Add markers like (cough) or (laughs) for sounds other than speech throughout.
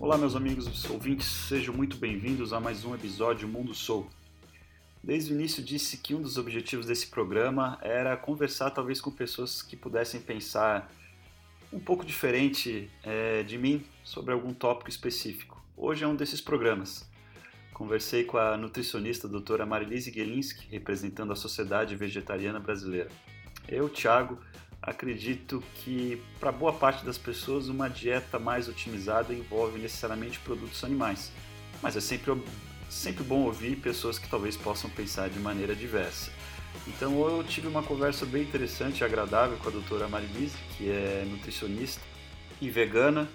Olá, meus amigos ouvintes, sejam muito bem-vindos a mais um episódio Mundo Soul. Desde o início disse que um dos objetivos desse programa era conversar talvez com pessoas que pudessem pensar um pouco diferente é, de mim sobre algum tópico específico. Hoje é um desses programas. Conversei com a nutricionista doutora Marilise Gelinski, representando a Sociedade Vegetariana Brasileira. Eu, Thiago, acredito que para boa parte das pessoas uma dieta mais otimizada envolve necessariamente produtos animais, mas é sempre, sempre bom ouvir pessoas que talvez possam pensar de maneira diversa. Então eu tive uma conversa bem interessante e agradável com a doutora Marilise, que é nutricionista e vegana,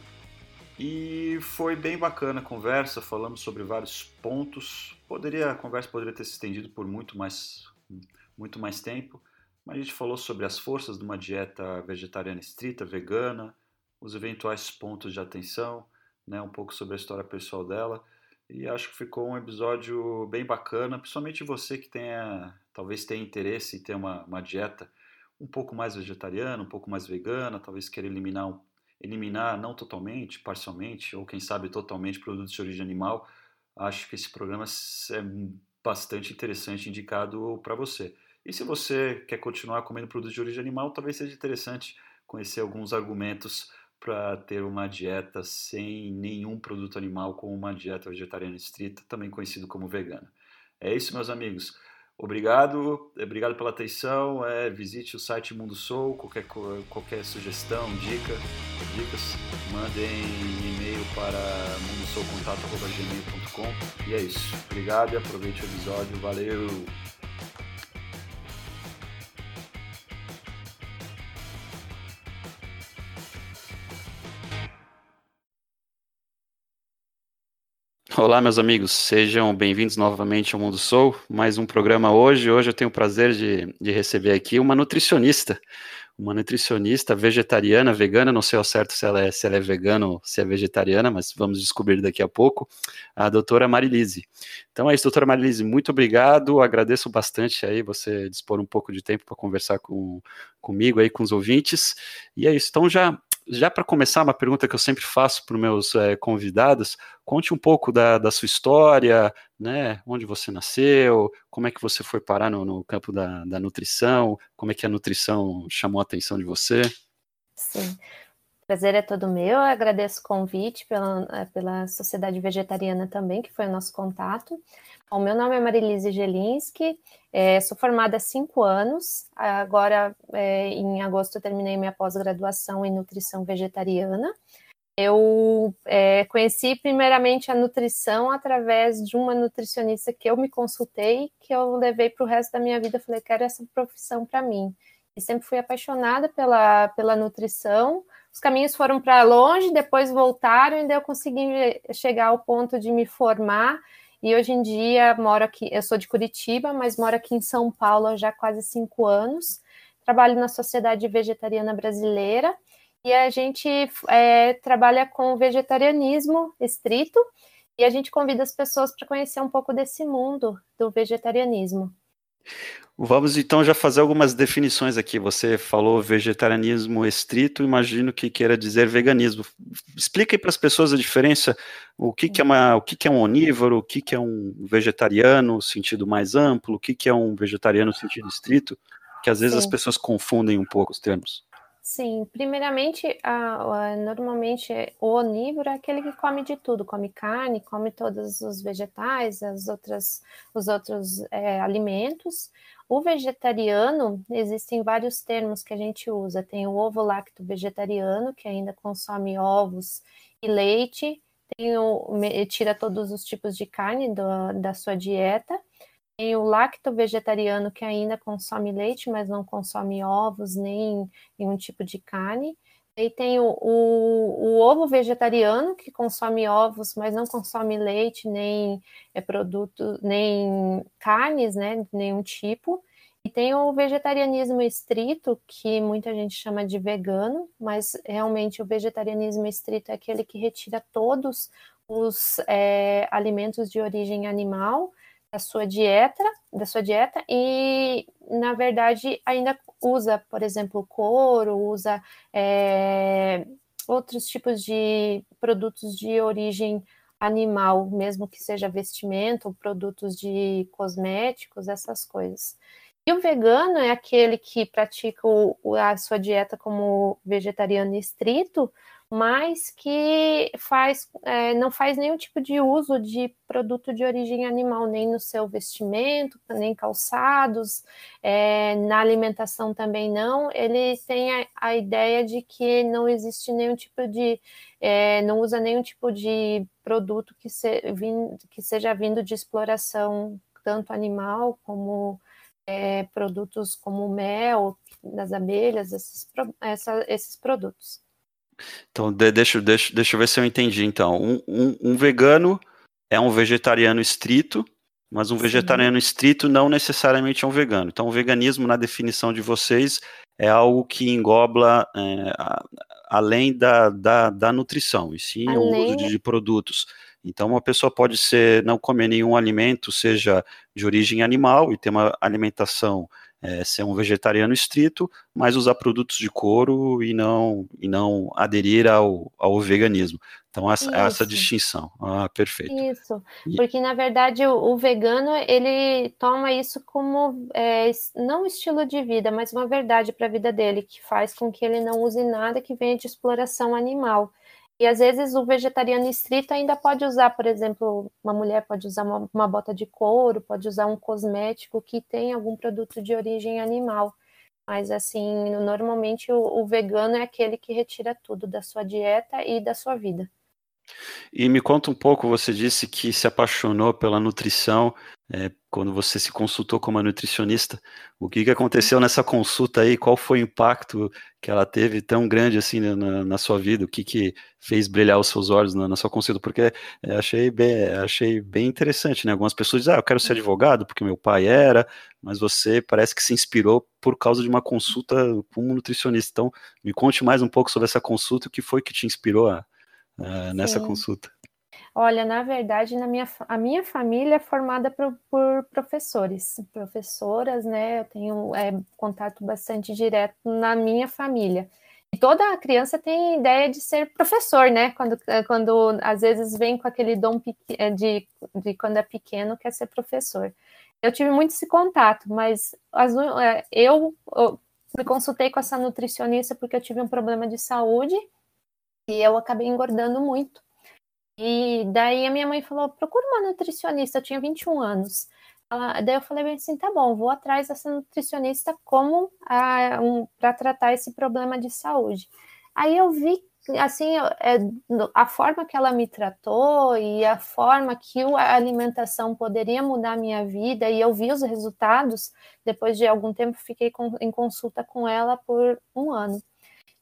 e foi bem bacana a conversa, falamos sobre vários pontos. Poderia a conversa poderia ter se estendido por muito mais muito mais tempo, a gente falou sobre as forças de uma dieta vegetariana estrita, vegana, os eventuais pontos de atenção, né, um pouco sobre a história pessoal dela. E acho que ficou um episódio bem bacana, principalmente você que tenha, talvez tenha interesse em ter uma, uma dieta um pouco mais vegetariana, um pouco mais vegana, talvez queira eliminar eliminar não totalmente, parcialmente, ou quem sabe totalmente produtos de origem animal, acho que esse programa é bastante interessante, indicado para você. E se você quer continuar comendo produtos de origem animal, talvez seja interessante conhecer alguns argumentos para ter uma dieta sem nenhum produto animal, como uma dieta vegetariana estrita, também conhecido como vegana. É isso, meus amigos. Obrigado, obrigado pela atenção. É, visite o site Mundo Soul, qualquer, qualquer sugestão, dica, dicas, mandem e-mail para mundosoucontato.gmail.com e é isso. Obrigado e aproveite o episódio. Valeu! Olá, meus amigos, sejam bem-vindos novamente ao Mundo Soul. Mais um programa hoje. Hoje eu tenho o prazer de, de receber aqui uma nutricionista, uma nutricionista vegetariana, vegana. Não sei ao certo se ela é, se ela é vegana ou se é vegetariana, mas vamos descobrir daqui a pouco. A doutora Marilise. Então é isso, doutora Marilise, muito obrigado. Agradeço bastante aí você dispor um pouco de tempo para conversar com, comigo aí, com os ouvintes. E é isso. Então já já para começar, uma pergunta que eu sempre faço para os meus é, convidados, conte um pouco da, da, sua história, né, onde você nasceu, como é que você foi parar no, no campo da, da, nutrição, como é que a nutrição chamou a atenção de você? Sim, prazer é todo meu, eu agradeço o convite pela, é, pela Sociedade Vegetariana também, que foi o nosso contato. O meu nome é Marilise Gelinski, é, sou formada há cinco anos, agora é, em agosto terminei minha pós-graduação em nutrição vegetariana. Eu é, conheci primeiramente a nutrição através de uma nutricionista que eu me consultei, que eu levei para o resto da minha vida, falei, quero essa profissão para mim. E sempre fui apaixonada pela, pela nutrição, os caminhos foram para longe, depois voltaram, e daí eu consegui chegar ao ponto de me formar e hoje em dia moro aqui, eu sou de Curitiba, mas moro aqui em São Paulo já há quase cinco anos. Trabalho na Sociedade Vegetariana Brasileira e a gente é, trabalha com vegetarianismo estrito e a gente convida as pessoas para conhecer um pouco desse mundo do vegetarianismo. Vamos então já fazer algumas definições aqui. Você falou vegetarianismo estrito, imagino que queira dizer veganismo. Explica aí para as pessoas a diferença, o que, que é uma, o que, que é um onívoro, o que, que é um vegetariano no sentido mais amplo, o que, que é um vegetariano no sentido estrito, que às vezes Sim. as pessoas confundem um pouco os termos. Sim, primeiramente, a, a, normalmente o onívoro é aquele que come de tudo, come carne, come todos os vegetais, as outras, os outros é, alimentos. O vegetariano, existem vários termos que a gente usa. Tem o ovo lacto vegetariano, que ainda consome ovos e leite, tem o, tira todos os tipos de carne do, da sua dieta. Tem o lacto vegetariano que ainda consome leite, mas não consome ovos nem nenhum tipo de carne. E tem o, o, o, ovo vegetariano, que consome ovos, mas não consome leite, nem é, produto, nem carnes, né? Nenhum tipo. E tem o vegetarianismo estrito, que muita gente chama de vegano, mas realmente o vegetarianismo estrito é aquele que retira todos os é, alimentos de origem animal da sua dieta, da sua dieta e na verdade ainda usa, por exemplo, couro, usa é, outros tipos de produtos de origem animal, mesmo que seja vestimento, produtos de cosméticos, essas coisas. E o vegano é aquele que pratica o, a sua dieta como vegetariano estrito, mas que faz, é, não faz nenhum tipo de uso de produto de origem animal, nem no seu vestimento, nem calçados, é, na alimentação também não. Ele tem a, a, ideia de que não existe nenhum tipo de, é, não usa nenhum tipo de produto que, se, vim, que seja vindo de exploração, tanto animal como é, produtos como mel das abelhas, esses, essa, esses produtos. Então, de, deixa, deixa, deixa eu ver se eu entendi. Então, um, um, um vegano é um vegetariano estrito, mas um Sim. vegetariano estrito não necessariamente é um vegano. Então, o veganismo, na definição de vocês, é algo que engloba é, a, além da, da, da, nutrição, e sim além... o uso de, de, produtos. Então, uma pessoa pode ser não comer nenhum alimento, seja de origem animal, e ter uma alimentação é, ser um vegetariano estrito, mas usar produtos de couro e não, e não aderir ao, ao veganismo. Então, essa, essa distinção. Ah, perfeito. Isso, porque na verdade o, o vegano ele toma isso como é, não estilo de vida, mas uma verdade para a vida dele, que faz com que ele não use nada que venha de exploração animal. E às vezes o vegetariano estrito ainda pode usar, por exemplo, uma mulher pode usar uma, uma, bota de couro, pode usar um cosmético que tem algum produto de origem animal. Mas assim, normalmente o, o vegano é aquele que retira tudo da sua dieta e da sua vida. E me conta um pouco, você disse que se apaixonou pela nutrição é, quando você se consultou com uma nutricionista. O que, que aconteceu nessa consulta aí? Qual foi o impacto que ela teve tão grande assim na, na sua vida? O que, que fez brilhar os seus olhos na, na sua consulta? Porque é, achei, bem, achei bem interessante, né? Algumas pessoas dizem, ah, eu quero ser advogado porque meu pai era, mas você parece que se inspirou por causa de uma consulta com um nutricionista. Então, me conte mais um pouco sobre essa consulta, o que foi que te inspirou a, a, nessa consulta. Olha, na verdade, na minha, a minha família é formada por, por professores, professoras, né? Eu tenho é, contato bastante direto na minha família. E toda criança tem ideia de ser professor, né? Quando, é, quando às vezes vem com aquele dom é, de, de quando é pequeno, quer ser professor. Eu tive muito esse contato, mas as, eu, eu me consultei com essa nutricionista porque eu tive um problema de saúde e eu acabei engordando muito. E daí a minha mãe falou: procura uma nutricionista, eu tinha 21 anos. Ela, daí eu falei bem assim: tá bom, vou atrás dessa nutricionista como um, para tratar esse problema de saúde. Aí eu vi assim é, a forma que ela me tratou e a forma que a alimentação poderia mudar a minha vida e eu vi os resultados depois de algum tempo fiquei em consulta com ela por um ano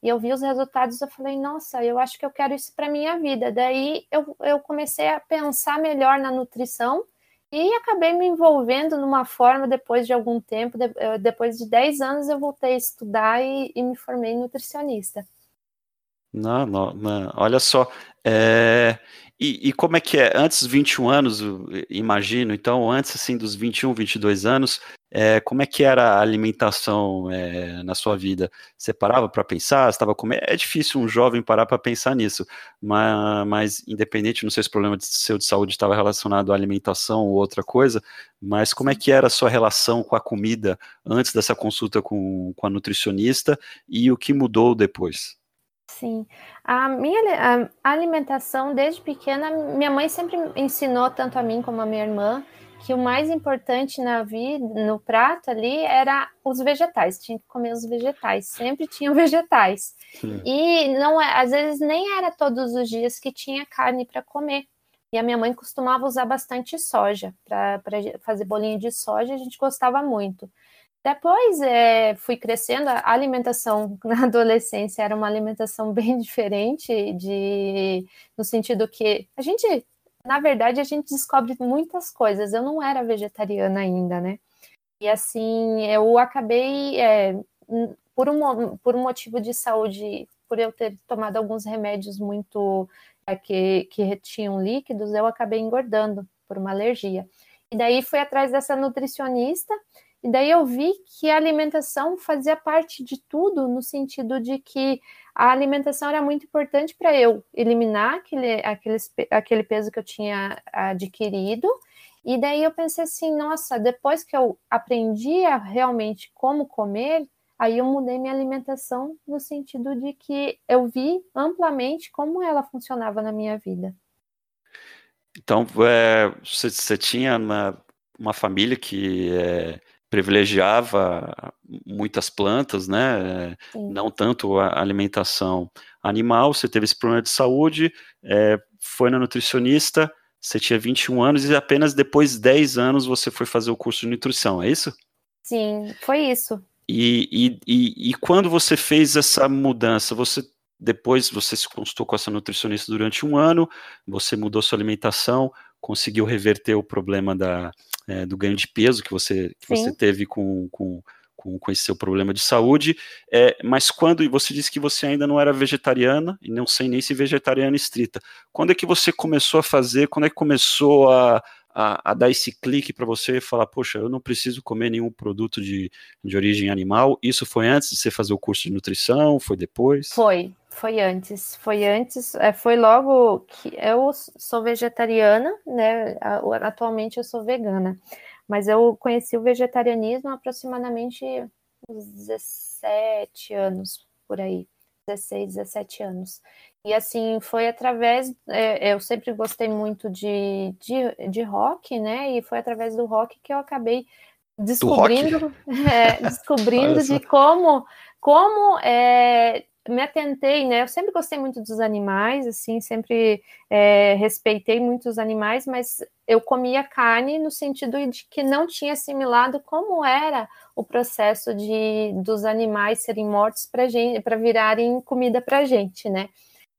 e eu vi os resultados, eu falei, nossa, eu acho que eu quero isso para minha vida. Daí eu, eu comecei a pensar melhor na nutrição e acabei me envolvendo numa forma depois de algum tempo, de, depois de 10 anos eu voltei a estudar e, e me formei nutricionista. Não, não, não. olha só, é, e, e, como é que é? Antes dos 21 anos, imagino, então, antes assim dos 21, 22 anos, é, como é que era a alimentação é, na sua vida? Você parava para pensar? Estava comendo? É difícil um jovem parar para pensar nisso, mas, mas, independente, não sei se o problema de seu de saúde estava relacionado à alimentação ou outra coisa, mas como é que era a sua relação com a comida antes dessa consulta com, com a nutricionista e o que mudou depois? Sim, a minha a alimentação desde pequena, minha mãe sempre ensinou tanto a mim como a minha irmã que o mais importante na vida, no prato ali, era os vegetais. Tinha que comer os vegetais. Sempre tinham (laughs) vegetais. Sim. E não, é, às vezes nem era todos os dias que tinha carne para comer. E a minha mãe costumava usar bastante soja para fazer bolinho de soja. A gente gostava muito. Depois é, fui crescendo, a alimentação (laughs) na adolescência era uma alimentação bem (laughs) diferente, de, no sentido que a gente, na verdade, a gente descobre muitas coisas. Eu não era vegetariana ainda, né? E assim, eu acabei, é, por, um, por um motivo de saúde, por eu ter tomado alguns remédios muito é, que, que retinham líquidos, eu acabei engordando por uma alergia. E daí fui atrás dessa nutricionista E daí eu vi que a alimentação fazia parte de tudo, no sentido de que a alimentação era muito importante para eu eliminar aquele, aquele, aquele peso que eu tinha adquirido. E daí eu pensei assim, nossa, depois que eu aprendi a realmente como comer, aí eu mudei minha alimentação no sentido de que eu vi amplamente como ela funcionava na minha vida. Então, é, você, você, tinha uma, uma família que é, privilegiava muitas plantas, né? Sim. Não tanto a alimentação animal. Você teve esse problema de saúde, é, foi na nutricionista, você tinha 21 anos e apenas depois de 10 anos você foi fazer o curso de nutrição, é isso? Sim, foi isso. E, e, e, e quando você fez essa mudança, você depois você se consultou com essa nutricionista durante um ano, você mudou sua alimentação, conseguiu reverter o problema da, é, do ganho de peso que você, que você teve com, com, com, com, esse seu problema de saúde. É, mas quando você disse que você ainda não era vegetariana, e não sei nem se vegetariana estrita, quando é que você começou a fazer, quando é que começou a, a, a dar esse clique para você falar, poxa, eu não preciso comer nenhum produto de, de origem animal? Isso foi antes de você fazer o curso de nutrição? Foi depois? Foi, foi antes, foi antes, é, foi logo que eu sou vegetariana, né? Atualmente eu sou vegana, mas eu conheci o vegetarianismo aproximadamente uns 17 anos por aí, 16, 17 anos. E assim, foi através. É, eu sempre gostei muito de, de, de rock, né? E foi através do rock que eu acabei descobrindo, (laughs) é, descobrindo de como, como é, me atentei, né? Eu sempre gostei muito dos animais, assim, sempre é, respeitei muito os animais, mas eu comia carne no sentido de que não tinha assimilado como era o processo de dos animais serem mortos para gente, para virarem comida para gente, né?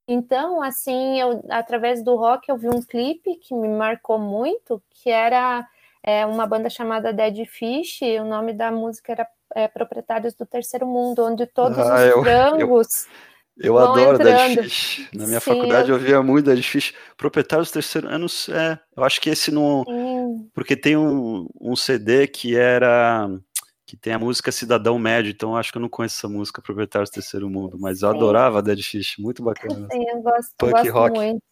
Então, assim, eu através do rock eu vi um clipe que me marcou muito, que era é, uma banda chamada Dead Fish, o nome da música era é, proprietários do terceiro mundo, onde todos ah, os eu, frangos. Eu, eu adoro Dead Fish. Na minha Sim, faculdade eu... eu via muito Dead Fish. Proprietários do terceiro anos, é, eu acho que esse não. Sim. Porque tem um, um CD que era que tem a música Cidadão Médio, então acho que eu não conheço essa música, Proprietários do Terceiro Mundo, mas eu Sim. adorava Dead Fish, muito bacana. Sim, eu gosto, Punk gosto rock. muito.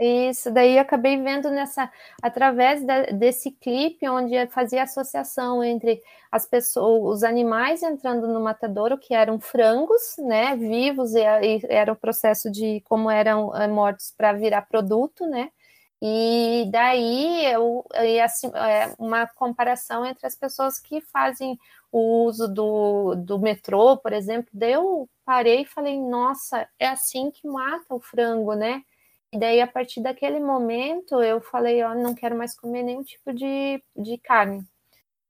Isso, daí acabei vendo nessa através desse clipe onde fazia associação entre as pessoas, os animais entrando no matadouro, que eram frangos, né, vivos e, e era o processo de como eram eh, mortos para virar produto, né? E daí eu, assim, é uma comparação entre as pessoas que fazem o uso do, do metrô, por exemplo. Daí eu parei e falei, nossa, é assim que mata o frango, né? E daí, a partir daquele momento, eu falei, ó, não quero mais comer nenhum tipo de, de carne.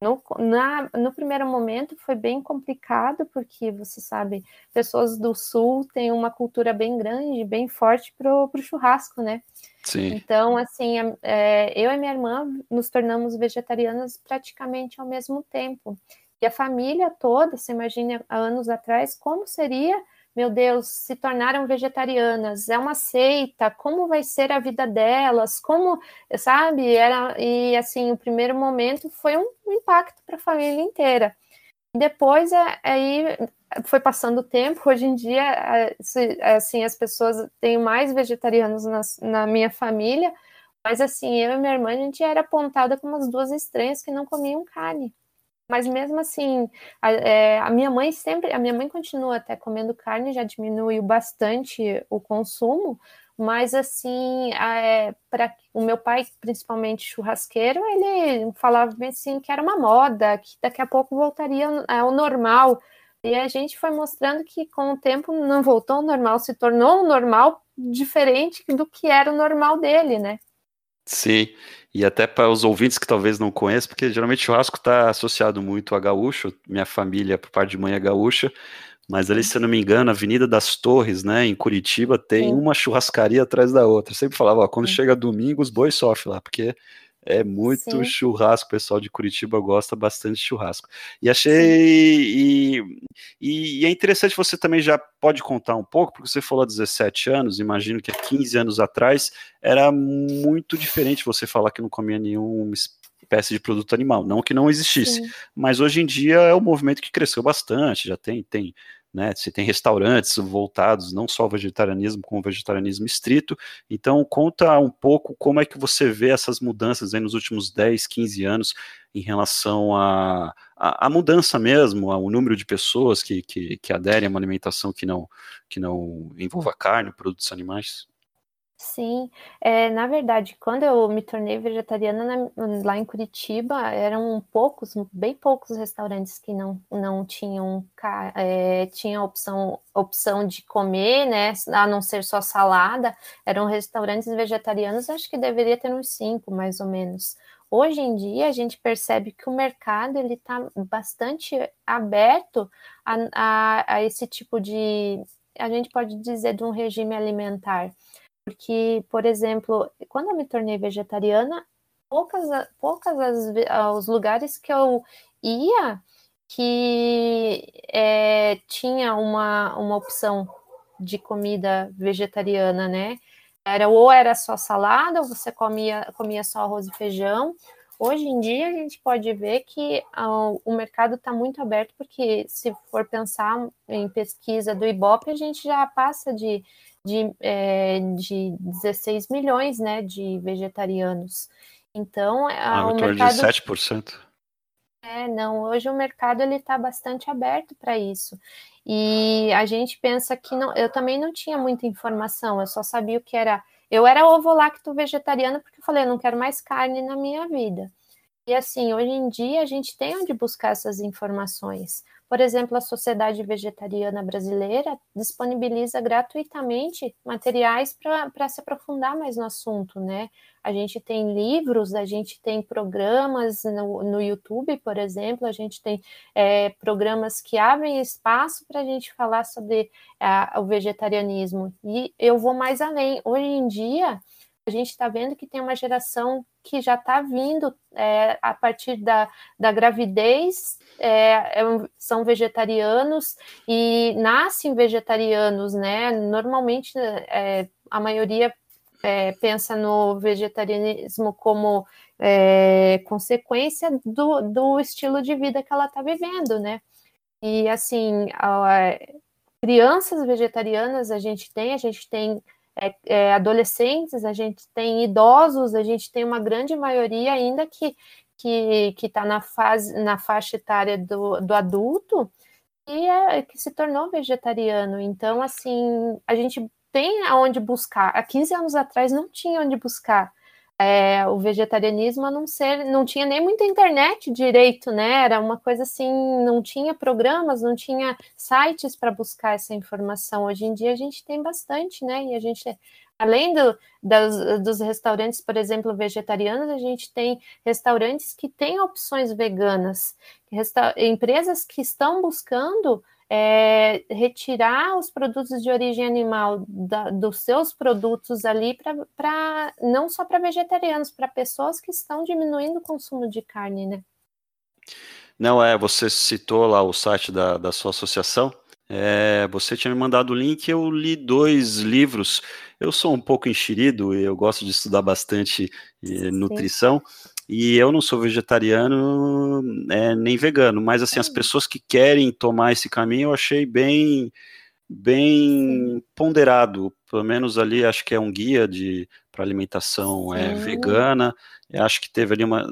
No, na, no primeiro momento foi bem complicado, porque você sabe, pessoas do sul têm uma cultura bem grande, bem forte pro, pro churrasco, né? Sim. Então, assim, é, eu e minha irmã nos tornamos vegetarianas praticamente ao mesmo tempo. E a família toda, você imagina, anos atrás, como seria meu Deus, se tornaram vegetarianas, é uma seita, como vai ser a vida delas, como, sabe? Era, e assim, o primeiro momento foi um impacto para a família inteira. Depois, é, aí foi passando o tempo, hoje em dia, assim, as pessoas têm mais vegetarianos na, na minha família, mas assim, eu e minha irmã, a gente era apontada como as duas estranhas que não comiam carne. Mas mesmo assim, a, é, a, minha mãe sempre, a minha mãe continua até comendo carne, já diminuiu bastante o consumo, mas assim, é, para o meu pai, principalmente churrasqueiro, ele falava assim que era uma moda, que daqui a pouco voltaria ao normal. E a gente foi mostrando que com o tempo não voltou ao normal, se tornou um normal diferente do que era o normal dele, né? Sim, e até para os ouvintes que talvez não conheçam, porque geralmente churrasco está associado muito a gaúcho, minha família, por parte de mãe é gaúcha, mas ali, se eu não me engano, a Avenida das Torres, né, em Curitiba, tem Sim. uma churrascaria atrás da outra. Eu sempre falava, ó, quando Sim. chega domingo, os bois sofrem lá, porque é muito Sim. churrasco, o pessoal de Curitiba gosta bastante de churrasco. E achei. E, e, é interessante, você também já pode contar um pouco, porque você falou 17 anos, imagino que há 15 anos atrás era muito diferente você falar que não comia nenhum espécie de produto animal. Não que não existisse, Sim. mas hoje em dia é um movimento que cresceu bastante, já tem, tem né? Você tem restaurantes voltados não só ao vegetarianismo, como ao vegetarianismo estrito. Então, conta um pouco como é que você vê essas mudanças nos últimos 10, 15 anos em relação à a, a, a, mudança mesmo, ao número de pessoas que, que, que aderem a uma alimentação que não, que não envolva carne, produtos animais. Sim, é, na verdade, quando eu me tornei vegetariana na, lá em Curitiba, eram poucos, bem poucos restaurantes que não, não tinham é, tinha opção, opção de comer, né? A não ser só salada, eram restaurantes vegetarianos, acho que deveria ter uns cinco, mais ou menos. Hoje em dia, a gente percebe que o mercado ele está bastante aberto a, a, a esse tipo de, a gente pode dizer, de um regime alimentar porque, por exemplo, quando eu me tornei vegetariana, poucas, poucas as, os lugares que eu ia que é, tinha uma, uma opção de comida vegetariana, né? Era ou era só salada, ou você comia, comia só arroz e feijão. Hoje em dia a gente pode ver que uh, o mercado está muito aberto, porque se for pensar em pesquisa do Ibope, a gente já passa de de, é, de 16 milhões né, de vegetarianos. Então, ah, o mercado... de 7%. É, não, hoje o mercado ele está bastante aberto para isso. E a gente pensa que não, eu também não tinha muita informação, eu só sabia o que era. Eu era ovo lacto vegetariana porque eu falei, eu não quero mais carne na minha vida. E assim, hoje em dia a gente tem onde buscar essas informações. Por exemplo, a Sociedade Vegetariana Brasileira disponibiliza gratuitamente materiais para se aprofundar mais no assunto, né? A gente tem livros, a gente tem programas no, no YouTube, por exemplo, a gente tem é, programas que abrem espaço para a gente falar sobre o vegetarianismo. E eu vou mais além. Hoje em dia, a gente está vendo que tem uma geração que já está vindo é, a partir da, da gravidez, é, é são vegetarianos e nascem vegetarianos, né? Normalmente é, a maioria é, pensa no vegetarianismo como é, consequência do, do estilo de vida que ela está vivendo, né? E assim, a, crianças vegetarianas a gente tem, a gente tem é, é, adolescentes, a gente tem idosos, a gente tem uma grande maioria ainda que que está na fase na faixa etária do, do adulto e é, que se tornou vegetariano. Então, assim, a gente tem aonde buscar. Há 15 anos atrás não tinha onde buscar é, o vegetarianismo a não ser, não tinha nem muita internet direito, né? Era uma coisa assim, não tinha programas, não tinha sites para buscar essa informação. Hoje em dia a gente tem bastante, né? E a gente, além do, das, dos restaurantes, por exemplo, vegetarianos, a gente tem restaurantes que têm opções veganas, resta empresas que estão buscando é, retirar os produtos de origem animal da, dos seus produtos ali para não só para vegetarianos, para pessoas que estão diminuindo o consumo de carne, né? Não, é, você citou lá o site da, da sua associação. É, você tinha me mandado o link, eu li dois livros. Eu sou um pouco enxerido, eu gosto de estudar bastante eh, nutrição. E eu não sou vegetariano é, nem vegano, mas assim, as pessoas que querem tomar esse caminho eu achei bem bem ponderado, pelo menos ali acho que é um guia de para alimentação é, vegana. Eu acho que teve ali uma,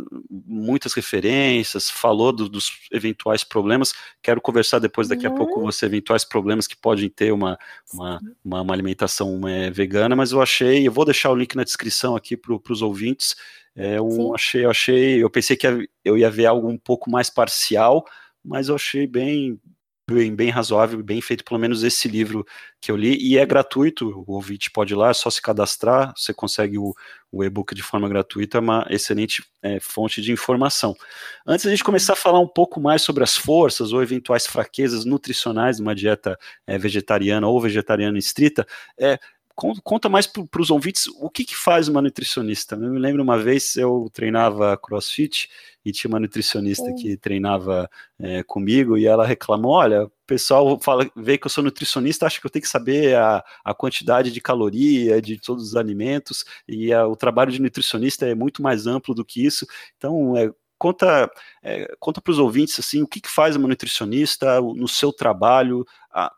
muitas referências, falou do, dos eventuais problemas. Quero conversar depois, daqui a pouco, com uhum. você, eventuais problemas que podem ter uma, uma, uma, uma alimentação é, vegana, mas eu achei, eu vou deixar o link na descrição aqui para os ouvintes. É um, achei, eu achei, eu pensei que eu ia ver algo um pouco mais parcial, mas eu achei bem, bem, bem razoável, bem feito, pelo menos esse livro que eu li, e é gratuito, o ouvinte pode ir lá, é só se cadastrar, você consegue o, o e-book de forma gratuita, é uma excelente é, fonte de informação. Antes de a gente começar a falar um pouco mais sobre as forças ou eventuais fraquezas nutricionais de uma dieta é, vegetariana ou vegetariana estrita, é, conta mais para os ouvintes o que, que faz uma nutricionista. Eu me lembro uma vez eu treinava crossfit e tinha uma nutricionista que treinava é, comigo e ela reclamou: olha, pessoal fala, vê que eu sou nutricionista, acha que eu tenho que saber a, a quantidade de caloria de todos os alimentos, e a, o trabalho de nutricionista é muito mais amplo do que isso. Então, é, conta é, conta para os ouvintes assim o que, que faz uma nutricionista no seu trabalho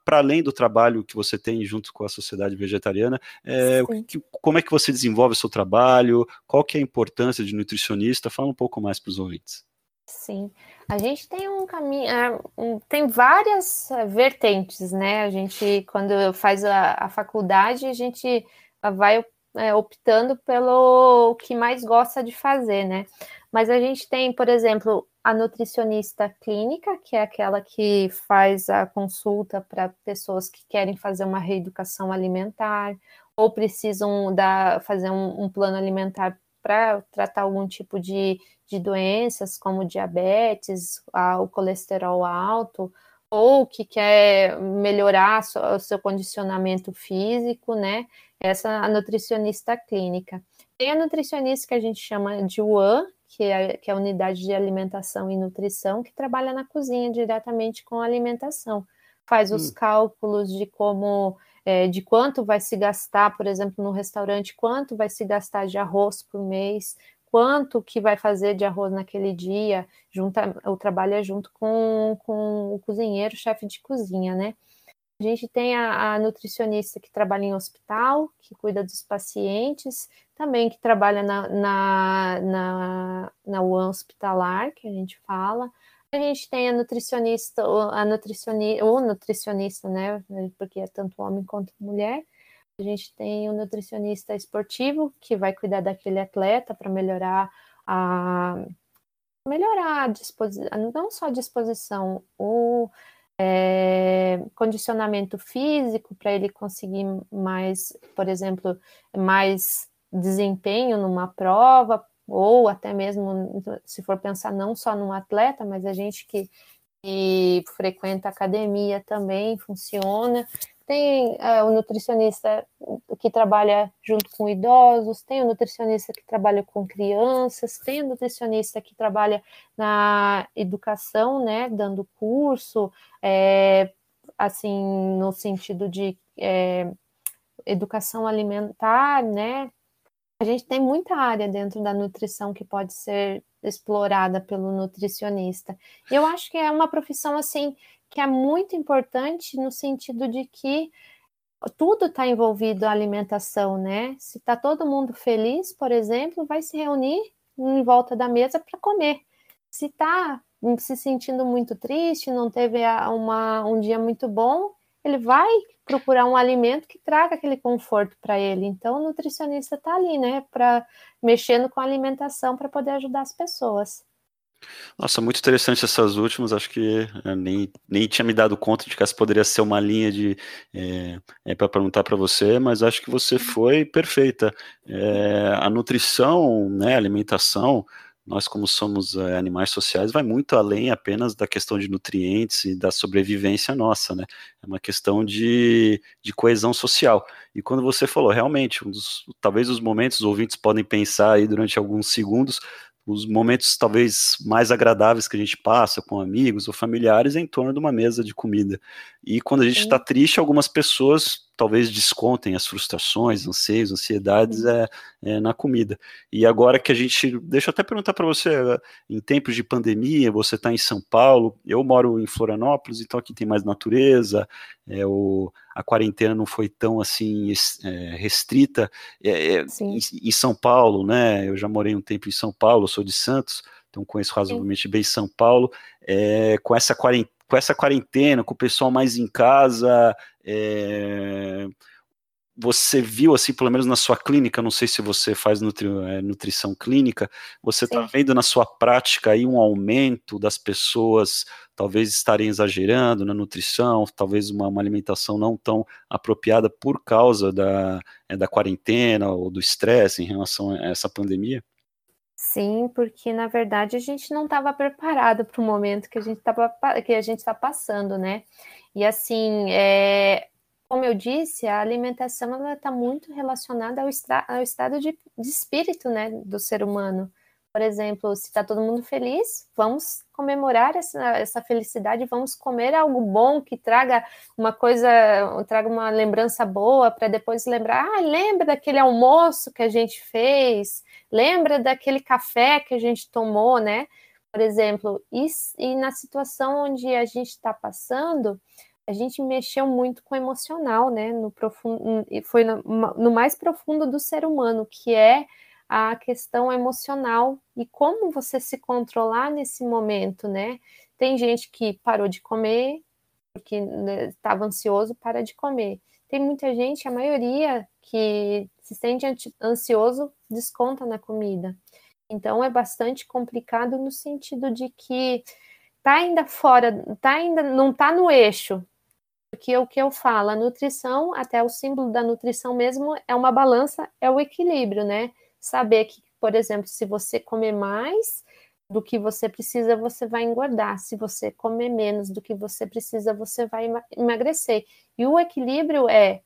para além do trabalho que você tem junto com a sociedade vegetariana é, que, como é que você desenvolve o seu trabalho qual que é a importância de nutricionista? Fala um pouco mais para os ouvintes. Sim. A gente tem um caminho é, tem várias é, vertentes né? A gente quando faz a, a faculdade a gente vai é, optando pelo que mais gosta de fazer né? Mas a gente tem, por exemplo, a nutricionista clínica, que é aquela que faz a consulta para pessoas que querem fazer uma reeducação alimentar ou precisam da, fazer um, um plano alimentar para tratar algum tipo de, de doenças, como diabetes, a, o colesterol alto, ou que quer melhorar o seu condicionamento físico, né? Essa é a nutricionista clínica. Tem a nutricionista que a gente chama de UAN, que é, que é a unidade de alimentação e nutrição, que trabalha na cozinha diretamente com a alimentação. Faz os hum. cálculos de como, é, de quanto vai se gastar, por exemplo, no restaurante, quanto vai se gastar de arroz por mês, quanto que vai fazer de arroz naquele dia, junta, o trabalho é junto com, com o cozinheiro, chefe de cozinha, né? A gente tem a, a, nutricionista que trabalha em hospital, que cuida dos pacientes, também que trabalha na, na, na, na UAN hospitalar, que a gente fala. A gente tem a nutricionista, a nutricionista, ou nutricionista, né? Porque é tanto homem quanto mulher. A gente tem o nutricionista esportivo, que vai cuidar daquele atleta para melhorar a melhorar a disposição, não só a disposição, o é, condicionamento físico para ele conseguir mais, por exemplo, mais desempenho numa prova, ou até mesmo, se for pensar não só num atleta, mas a gente que, que frequenta academia também funciona. Tem é, o nutricionista que trabalha junto com idosos, tem o nutricionista que trabalha com crianças, tem o nutricionista que trabalha na educação, né, dando curso, é, assim, no sentido de é, educação alimentar, né? A gente tem muita área dentro da nutrição que pode ser explorada pelo nutricionista. Eu acho que é uma profissão assim que é muito importante no sentido de que tudo está envolvido a alimentação, né? Se está todo mundo feliz, por exemplo, vai se reunir em volta da mesa para comer. Se está se sentindo muito triste, não teve uma, um dia muito bom, ele vai procurar um alimento que traga aquele conforto para ele. Então, o nutricionista está ali, né, para mexendo com a alimentação para poder ajudar as pessoas. Nossa, muito interessante essas últimas. Acho que nem, nem tinha me dado conta de que essa poderia ser uma linha de é, é para perguntar para você, mas acho que você foi perfeita. É, a nutrição, né, a alimentação, nós como somos animais sociais, vai muito além apenas da questão de nutrientes e da sobrevivência nossa, né? É uma questão de, de coesão social. E quando você falou, realmente, um dos, talvez os momentos, os ouvintes podem pensar aí durante alguns segundos, os momentos talvez mais agradáveis que a gente passa com amigos ou familiares é em torno de uma mesa de comida. E quando a gente está triste, algumas pessoas talvez descontem as frustrações, anseios, ansiedades é, é, na comida. E agora que a gente, deixa eu até perguntar para você, em tempos de pandemia, você está em São Paulo, eu moro em Florianópolis, então aqui tem mais natureza, é, o, a quarentena não foi tão assim é, restrita. É, é em, em, São Paulo, né? Eu já morei um tempo em São Paulo, sou de Santos, então conheço razoavelmente Sim. bem São Paulo. É, com essa quarentena com essa quarentena, com o pessoal mais em casa, é, você viu, assim, pelo menos na sua clínica, não sei se você faz nutri, é, nutrição clínica, você está vendo na sua prática aí um aumento das pessoas talvez estarem exagerando na nutrição, talvez uma, uma alimentação não tão apropriada por causa da, é, da quarentena ou do estresse em relação a essa pandemia? Sim, porque na verdade a gente não estava preparado para o momento que a gente tava, que a gente está passando, né? E assim, é, como eu disse, a alimentação ela está muito relacionada ao, ao estado de, de, espírito, né, do ser humano. Por exemplo, se está todo mundo feliz, vamos comemorar essa, essa felicidade, vamos comer algo bom que traga uma coisa, traga uma lembrança boa para depois lembrar, ah, lembra daquele almoço que a gente fez, lembra daquele café que a gente tomou, né? Por exemplo, e, e na situação onde a gente está passando, a gente mexeu muito com o emocional, né? No profundo, foi no, no mais profundo do ser humano, que é a questão emocional e como você se controlar nesse momento, né? Tem gente que parou de comer porque estava né, ansioso, para de comer. Tem muita gente, a maioria que se sente ansioso, desconta na comida. Então é bastante complicado no sentido de que tá ainda fora, tá ainda não tá no eixo. Porque o que eu falo, a nutrição, até o símbolo da nutrição mesmo é uma balança, é o equilíbrio, né? Saber que, por exemplo, se você comer mais do que você precisa, você vai engordar. Se você comer menos do que você precisa, você vai emagrecer. E o equilíbrio é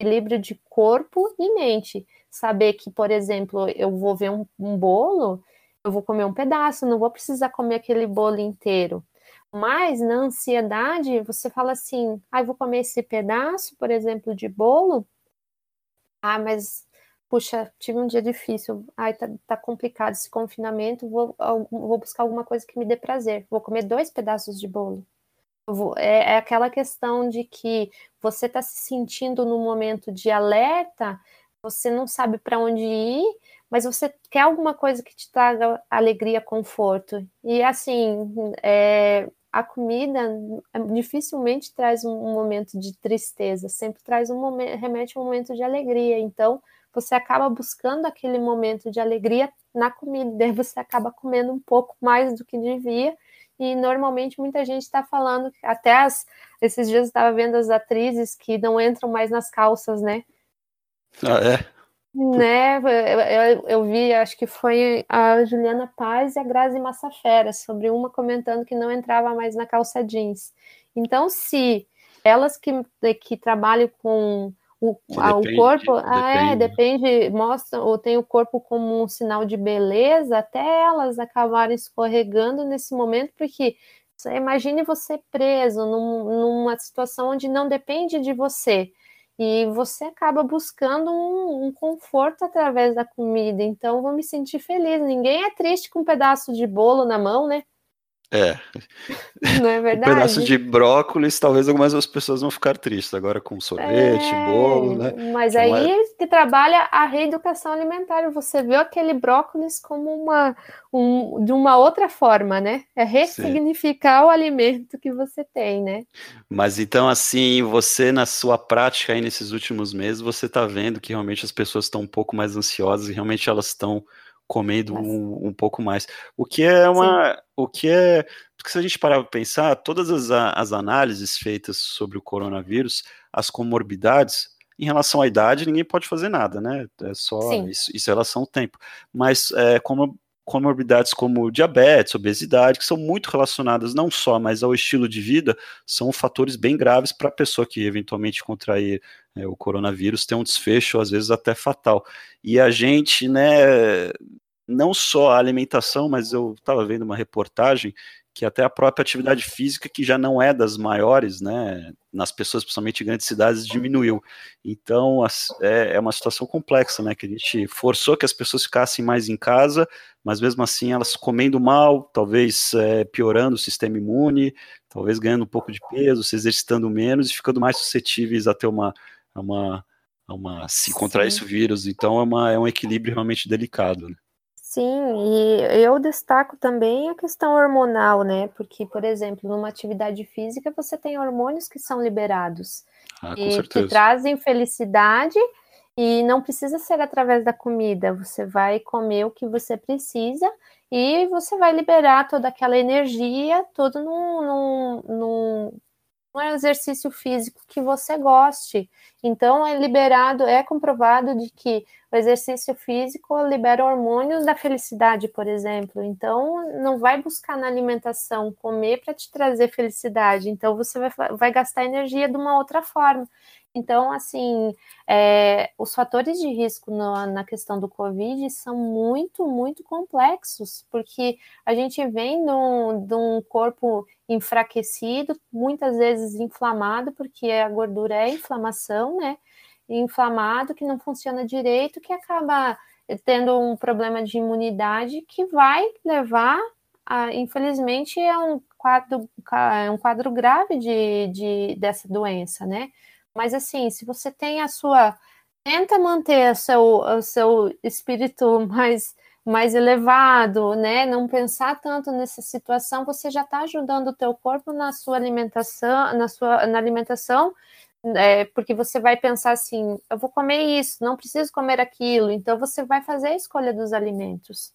equilíbrio de corpo e mente. Saber que, por exemplo, eu vou ver um, um bolo, eu vou comer um pedaço, não vou precisar comer aquele bolo inteiro. Mas na ansiedade, você fala assim: ah, vou comer esse pedaço, por exemplo, de bolo. Ah, mas puxa, tive um dia difícil, ai, tá, tá complicado esse confinamento, vou, vou buscar alguma coisa que me dê prazer, vou comer dois pedaços de bolo. É, é, aquela questão de que você está se sentindo no momento de alerta, você não sabe para onde ir, mas você quer alguma coisa que te traga alegria, conforto. E assim, é, a comida dificilmente traz um momento de tristeza, sempre traz um momento, remete a um momento de alegria. Então, você acaba buscando aquele momento de alegria na comida, daí você acaba comendo um pouco mais do que devia. E normalmente muita gente está falando, até as, esses dias eu estava vendo as atrizes que não entram mais nas calças, né? Ah, é? Né, eu, eu, eu, vi, acho que foi a Juliana Paz e a Grazi Massafera, sobre uma comentando que não entrava mais na calça jeans. Então, se elas que, que trabalham com o, a, o corpo ah, é, depende, mostra ou tem o corpo como um sinal de beleza, até elas acabarem escorregando nesse momento, porque imagine você preso num, numa situação onde não depende de você. E você acaba buscando um, um, conforto através da comida. Então, vou me sentir feliz. Ninguém é triste com um pedaço de bolo na mão, né? É. Não é verdade? Um pedaço de brócolis, talvez algumas das pessoas vão ficar tristes. Agora com sorvete, é, bolo, né? Mas aí é... que trabalha a reeducação alimentar. Você vê aquele brócolis como uma um, de uma outra forma, né? É ressignificar Sim. o alimento que você tem, né? Mas então, assim, você na sua prática aí nesses últimos meses, você está vendo que realmente as pessoas estão um pouco mais ansiosas e realmente elas estão comendo um, um, pouco mais. O que é uma. Sim. O que é. Porque se a gente parar para pensar, todas as, as análises feitas sobre o coronavírus, as comorbidades, em relação à idade, ninguém pode fazer nada, né? É só isso, isso em relação ao tempo. Mas é, como comorbidades como diabetes, obesidade, que são muito relacionadas não só, mas ao estilo de vida, são fatores bem graves para a pessoa que eventualmente contrair é, o coronavírus, ter um desfecho, às vezes até fatal. E a gente, né, não só a alimentação, mas eu estava vendo uma reportagem que até a própria atividade física, que já não é das maiores, né, nas pessoas, principalmente em grandes cidades, diminuiu. Então, é, é uma situação complexa, né, que a gente forçou que as pessoas ficassem mais em casa, mas mesmo assim elas comendo mal, talvez é, piorando o sistema imune, talvez ganhando um pouco de peso, se exercitando menos e ficando mais suscetíveis a ter uma, uma, uma se contrair esse vírus. Então, é, uma, é um equilíbrio realmente delicado, né. Sim, e eu destaco também a questão hormonal, né? Porque, por exemplo, numa atividade física você tem hormônios que são liberados ah, e que trazem felicidade e não precisa ser através da comida. Você vai comer o que você precisa e você vai liberar toda aquela energia, todo num, num, num um exercício físico que você goste. Então, é liberado, é comprovado de que o exercício físico libera hormônios da felicidade, por exemplo. Então, não vai buscar na alimentação comer para te trazer felicidade. Então, você vai, vai gastar energia de uma outra forma. Então, assim, é, os fatores de risco no, na questão do Covid são muito, muito complexos, porque a gente vem de um, corpo enfraquecido, muitas vezes inflamado, porque a gordura é inflamação, né? Inflamado, que não funciona direito, que acaba tendo um problema de imunidade que vai levar, infelizmente, a um quadro, um quadro grave de, de, dessa doença, né? Mas assim, se você tem a sua. Tenta manter o seu, o seu espírito (laughs) mais, mais elevado, né? Não pensar tanto nessa situação, você já está ajudando o teu corpo na sua alimentação, na sua na alimentação, é, porque você vai pensar assim, eu vou comer isso, não preciso comer aquilo, então você vai fazer a escolha dos alimentos.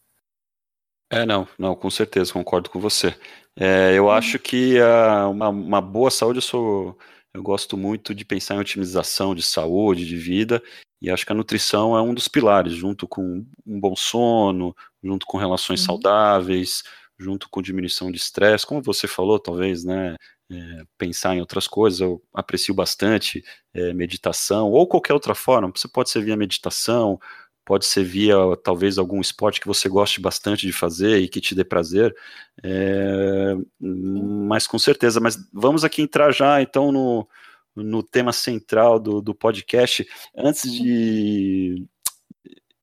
É, não, não, com certeza, concordo com você. É, eu hum. acho que uh, uma, uma boa saúde, eu sou eu gosto muito de pensar em otimização de saúde, de vida, e acho que a nutrição é um dos pilares, junto com um bom sono, junto com relações uhum. saudáveis, junto com diminuição de estresse, como você falou, talvez, né? É, pensar em outras coisas, eu aprecio bastante é, meditação, ou qualquer outra forma, você pode ser via meditação, pode ser via talvez algum esporte que você goste bastante de fazer e que te dê prazer, é, mas com certeza. Mas vamos aqui entrar já então no, no tema central do, do podcast. Antes de,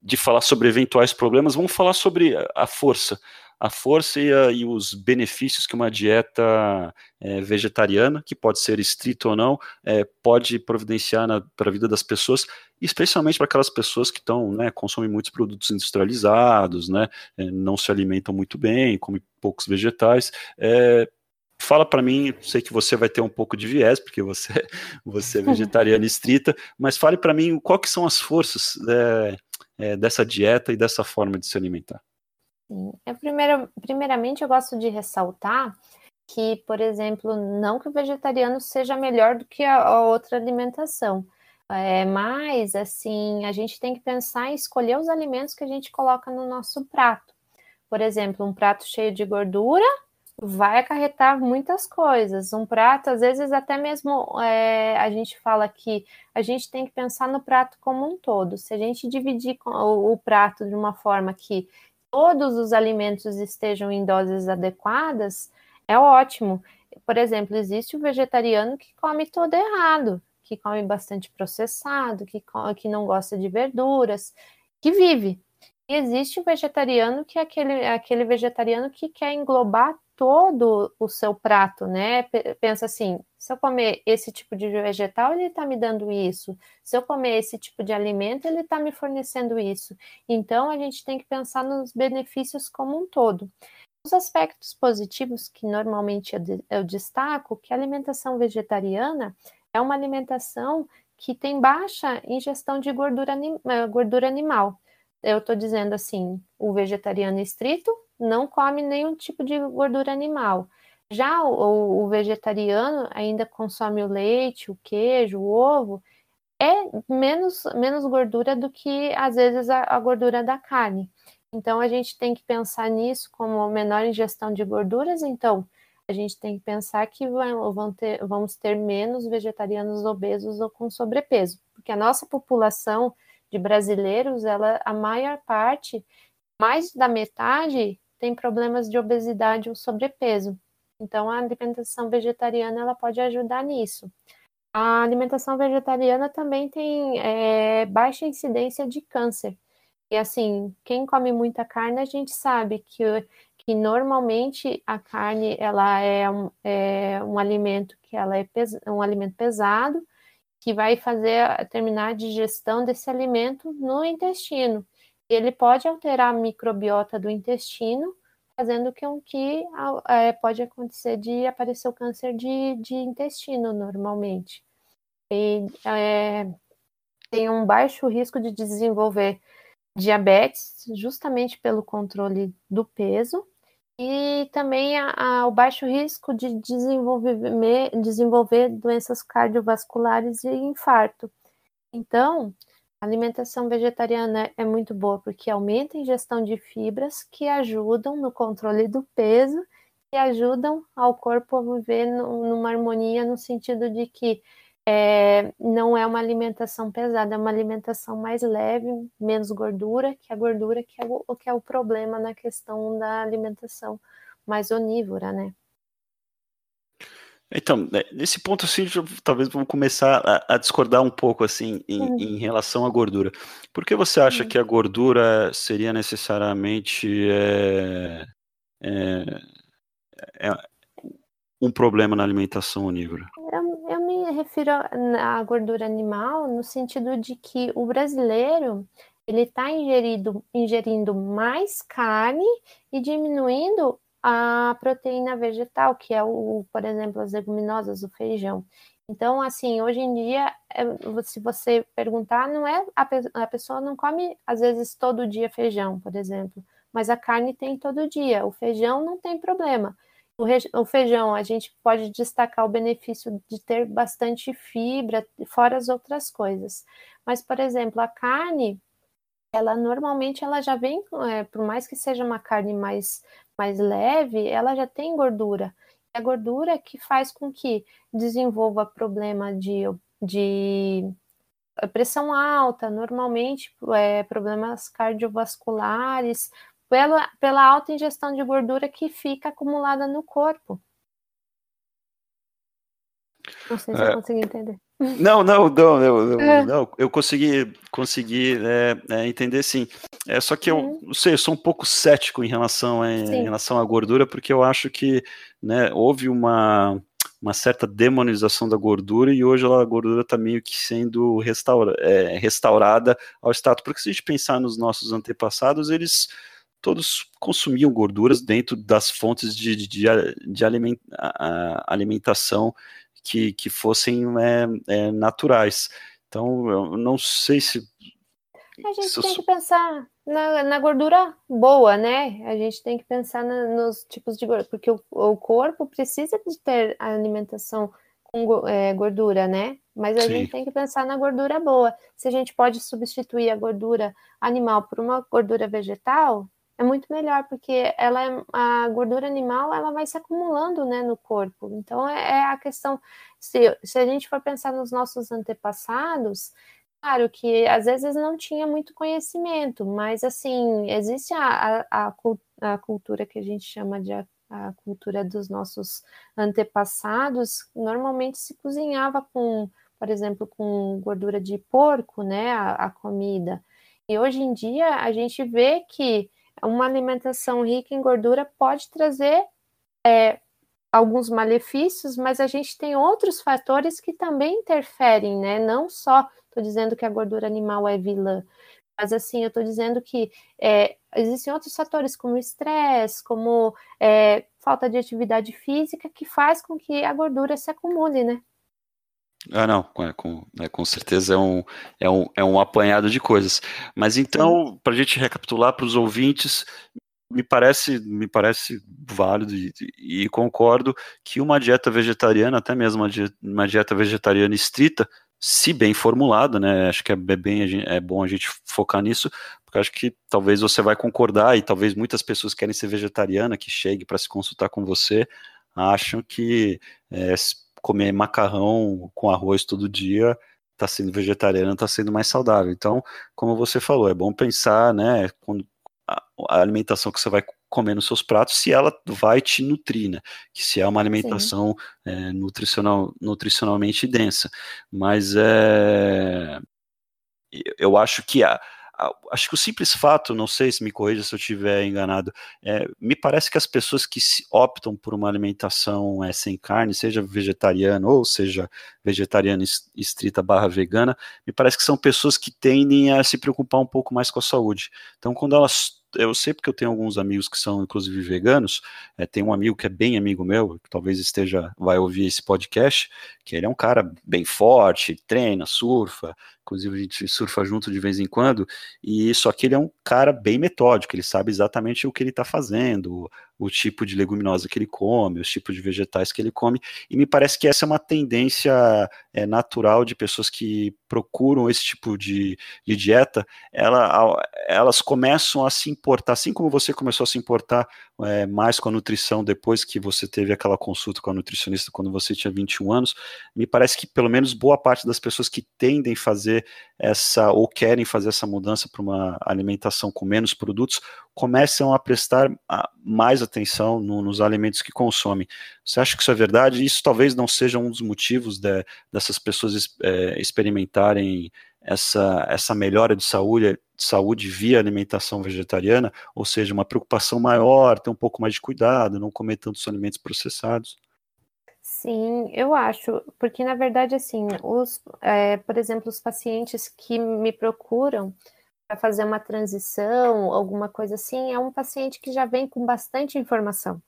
de falar sobre eventuais problemas, vamos falar sobre a força a força e, a, e, os benefícios que uma dieta é, vegetariana, que pode ser estrita ou não, é, pode providenciar para a vida das pessoas, especialmente para aquelas pessoas que estão, né, consomem muitos produtos industrializados, né, é, não se alimentam muito bem, comem poucos vegetais. É, fala para mim, sei que você vai ter um pouco de viés, porque você, (laughs) você é (laughs) vegetariana estrita, mas fale para mim quais que são as forças é, é, dessa dieta e dessa forma de se alimentar. Sim. Eu, primeiro, primeiramente, eu gosto de ressaltar que, por exemplo, não que o vegetariano seja melhor do que a, a outra alimentação, é, mas, assim, a gente tem que pensar em escolher os alimentos que a gente coloca no nosso prato. Por exemplo, um prato cheio de gordura vai acarretar muitas coisas. Um prato, às vezes, até mesmo é, a gente fala que a gente tem que pensar no prato como um todo. Se a gente dividir o, o prato de uma forma que todos os alimentos estejam em doses adequadas, é ótimo. Por exemplo, existe o vegetariano que come todo errado, que come bastante processado, que, que não gosta de verduras, que vive. E existe o vegetariano que é aquele, aquele vegetariano que quer englobar todo o seu prato, né? Pensa assim: se eu comer esse tipo de vegetal, ele está me dando isso. Se eu comer esse tipo de alimento, ele está me fornecendo isso. Então, a gente tem que pensar nos benefícios como um todo. Os aspectos positivos que normalmente eu destaco, que a alimentação vegetariana é uma alimentação que tem baixa ingestão de gordura, eh, gordura animal. Eu estou dizendo assim, o vegetariano estrito não come nenhum tipo de gordura animal. Já o, o, vegetariano ainda consome o leite, o queijo, o ovo, é menos, menos gordura do que às vezes a, a gordura da carne. Então a gente tem que pensar nisso como menor ingestão de gorduras. Então a gente tem que pensar que vão ter, vamos ter menos vegetarianos obesos ou com sobrepeso, porque a nossa população de brasileiros, ela a maior parte, mais da metade tem problemas de obesidade ou sobrepeso. Então, a alimentação vegetariana ela pode ajudar nisso. A alimentação vegetariana também tem é, baixa incidência de câncer. E assim, quem come muita carne, a gente sabe que, que normalmente a carne ela é um, é um alimento que ela é um alimento pesado, que vai fazer terminar a digestão desse alimento no intestino ele pode alterar a microbiota do intestino, fazendo com que é, pode acontecer de aparecer o câncer de, de intestino normalmente. E é, tem um baixo risco de desenvolver diabetes, justamente pelo controle do peso, e também a, a, o baixo risco de desenvolver, desenvolver doenças cardiovasculares e infarto. Então, a alimentação vegetariana é muito boa porque aumenta a ingestão de fibras que ajudam no controle do peso e ajudam ao corpo a viver numa harmonia no sentido de que é, não é uma alimentação pesada, é uma alimentação mais leve, menos gordura, que a gordura que é o que é o problema na questão da alimentação mais onívora, né? Então, né, nesse ponto, assim, talvez vamos começar a, a, discordar um pouco, assim, em, uhum. em, relação à gordura. Por que você acha uhum. que a gordura seria necessariamente é, é, é um problema na alimentação onívora? Eu, eu me refiro à gordura animal no sentido de que o brasileiro ele está ingerindo mais carne e diminuindo a proteína vegetal, que é o, por exemplo, as leguminosas, o feijão. Então, assim, hoje em dia, é, se você perguntar, não é a, a pessoa não come às vezes todo dia feijão, por exemplo, mas a carne tem todo dia. O feijão não tem problema. O, o feijão, a gente pode destacar o benefício de ter bastante fibra, fora as outras coisas. Mas, por exemplo, a carne, ela normalmente ela já vem, é, por mais que seja uma carne mais mais leve, ela já tem gordura. E a gordura é que faz com que desenvolva problema de, de pressão alta, normalmente é, problemas cardiovasculares, pela, pela alta ingestão de gordura que fica acumulada no corpo. Não sei se é, eu consegui entender. Não, não, não, não, (laughs) é. não, eu consegui, consegui é, é, entender sim. É só que eu uhum. não sei, eu sou um pouco cético em relação a, em relação à gordura, porque eu acho que né, houve uma, uma certa demonização da gordura e hoje a gordura está meio que sendo restaura, é, restaurada ao status. Porque se a gente pensar nos nossos antepassados, eles todos consumiam gorduras dentro das fontes de, de, de alimentação que, que fossem é, é, naturais. Então, eu não sei se. A gente se tem eu... que pensar na, na, gordura boa, né? A gente tem que pensar na, nos tipos de gordura, porque o, o, corpo precisa de ter alimentação com é, gordura, né? Mas a Sim. gente tem que pensar na gordura boa. Se a gente pode substituir a gordura animal por uma gordura vegetal, é muito melhor, porque ela é, a gordura animal ela vai se acumulando né, no corpo. Então é, é a questão, se, se a gente for pensar nos nossos antepassados, claro que às vezes não tinha muito conhecimento, mas assim, existe a, a, a, cultura que a gente chama de a, a cultura dos nossos antepassados, normalmente se cozinhava com, por exemplo, com gordura de porco, né, a, a comida. E hoje em dia a gente vê que uma alimentação rica em gordura pode trazer é, alguns malefícios, mas a gente tem outros fatores que também interferem, né? Não só estou dizendo que a gordura animal é vilã, mas assim, eu estou dizendo que é, existem outros fatores, como estresse, como é, falta de atividade física, que faz com que a gordura se acumule, né? Ah, não, é, com, é, com certeza é um, é, um, é um apanhado de coisas. Mas então, para a gente recapitular para os ouvintes, me parece, me parece válido e, e, concordo que uma dieta vegetariana, até mesmo uma dieta, uma dieta vegetariana estrita, se bem formulada, né? Acho que é bem é bom a gente focar nisso, porque acho que talvez você vai concordar e talvez muitas pessoas querem ser vegetariana que chegue para se consultar com você acham que é, comer macarrão com arroz todo dia está sendo vegetariano, está sendo mais saudável. Então, como você falou, é bom pensar, né, quando a, a alimentação que você vai comer nos seus pratos, se ela vai te nutrir, né? Que se é uma alimentação é, nutricional, nutricionalmente densa. Mas é, eu acho que a, acho que o simples fato, não sei se me corrija se eu estiver enganado, é, me parece que as pessoas que optam por uma alimentação é, sem carne, seja vegetariana ou seja vegetariana estrita barra vegana, me parece que são pessoas que tendem a se preocupar um pouco mais com a saúde. Então, quando elas eu sei porque eu tenho alguns amigos que são inclusive veganos. É, tem um amigo que é bem amigo meu, que talvez esteja vai ouvir esse podcast, que ele é um cara bem forte, treina, surfa, inclusive a gente surfa junto de vez em quando, e só que ele é um cara bem metódico, ele sabe exatamente o que ele está fazendo, o tipo de leguminosa que ele come, os tipos de vegetais que ele come, e me parece que essa é uma tendência é, natural de pessoas que procuram esse tipo de, de dieta, ela, elas começam a se importar, assim como você começou a se importar é, mais com a nutrição depois que você teve aquela consulta com a nutricionista quando você tinha 21 anos, me parece que pelo menos boa parte das pessoas que tendem a fazer essa, ou querem fazer essa mudança para uma alimentação com menos produtos, começam a prestar mais atenção no, nos alimentos que consomem. Você acha que isso é verdade? Isso talvez não seja um dos motivos de, dessas pessoas é, experimentarem essa, essa melhora de saúde, de saúde via alimentação vegetariana, ou seja, uma preocupação maior, ter um pouco mais de cuidado, não comer tantos alimentos processados? Sim, eu acho, porque na verdade, assim, os, é, por exemplo, os pacientes que me procuram, para fazer uma transição, alguma coisa assim, é um paciente que já vem com bastante informação.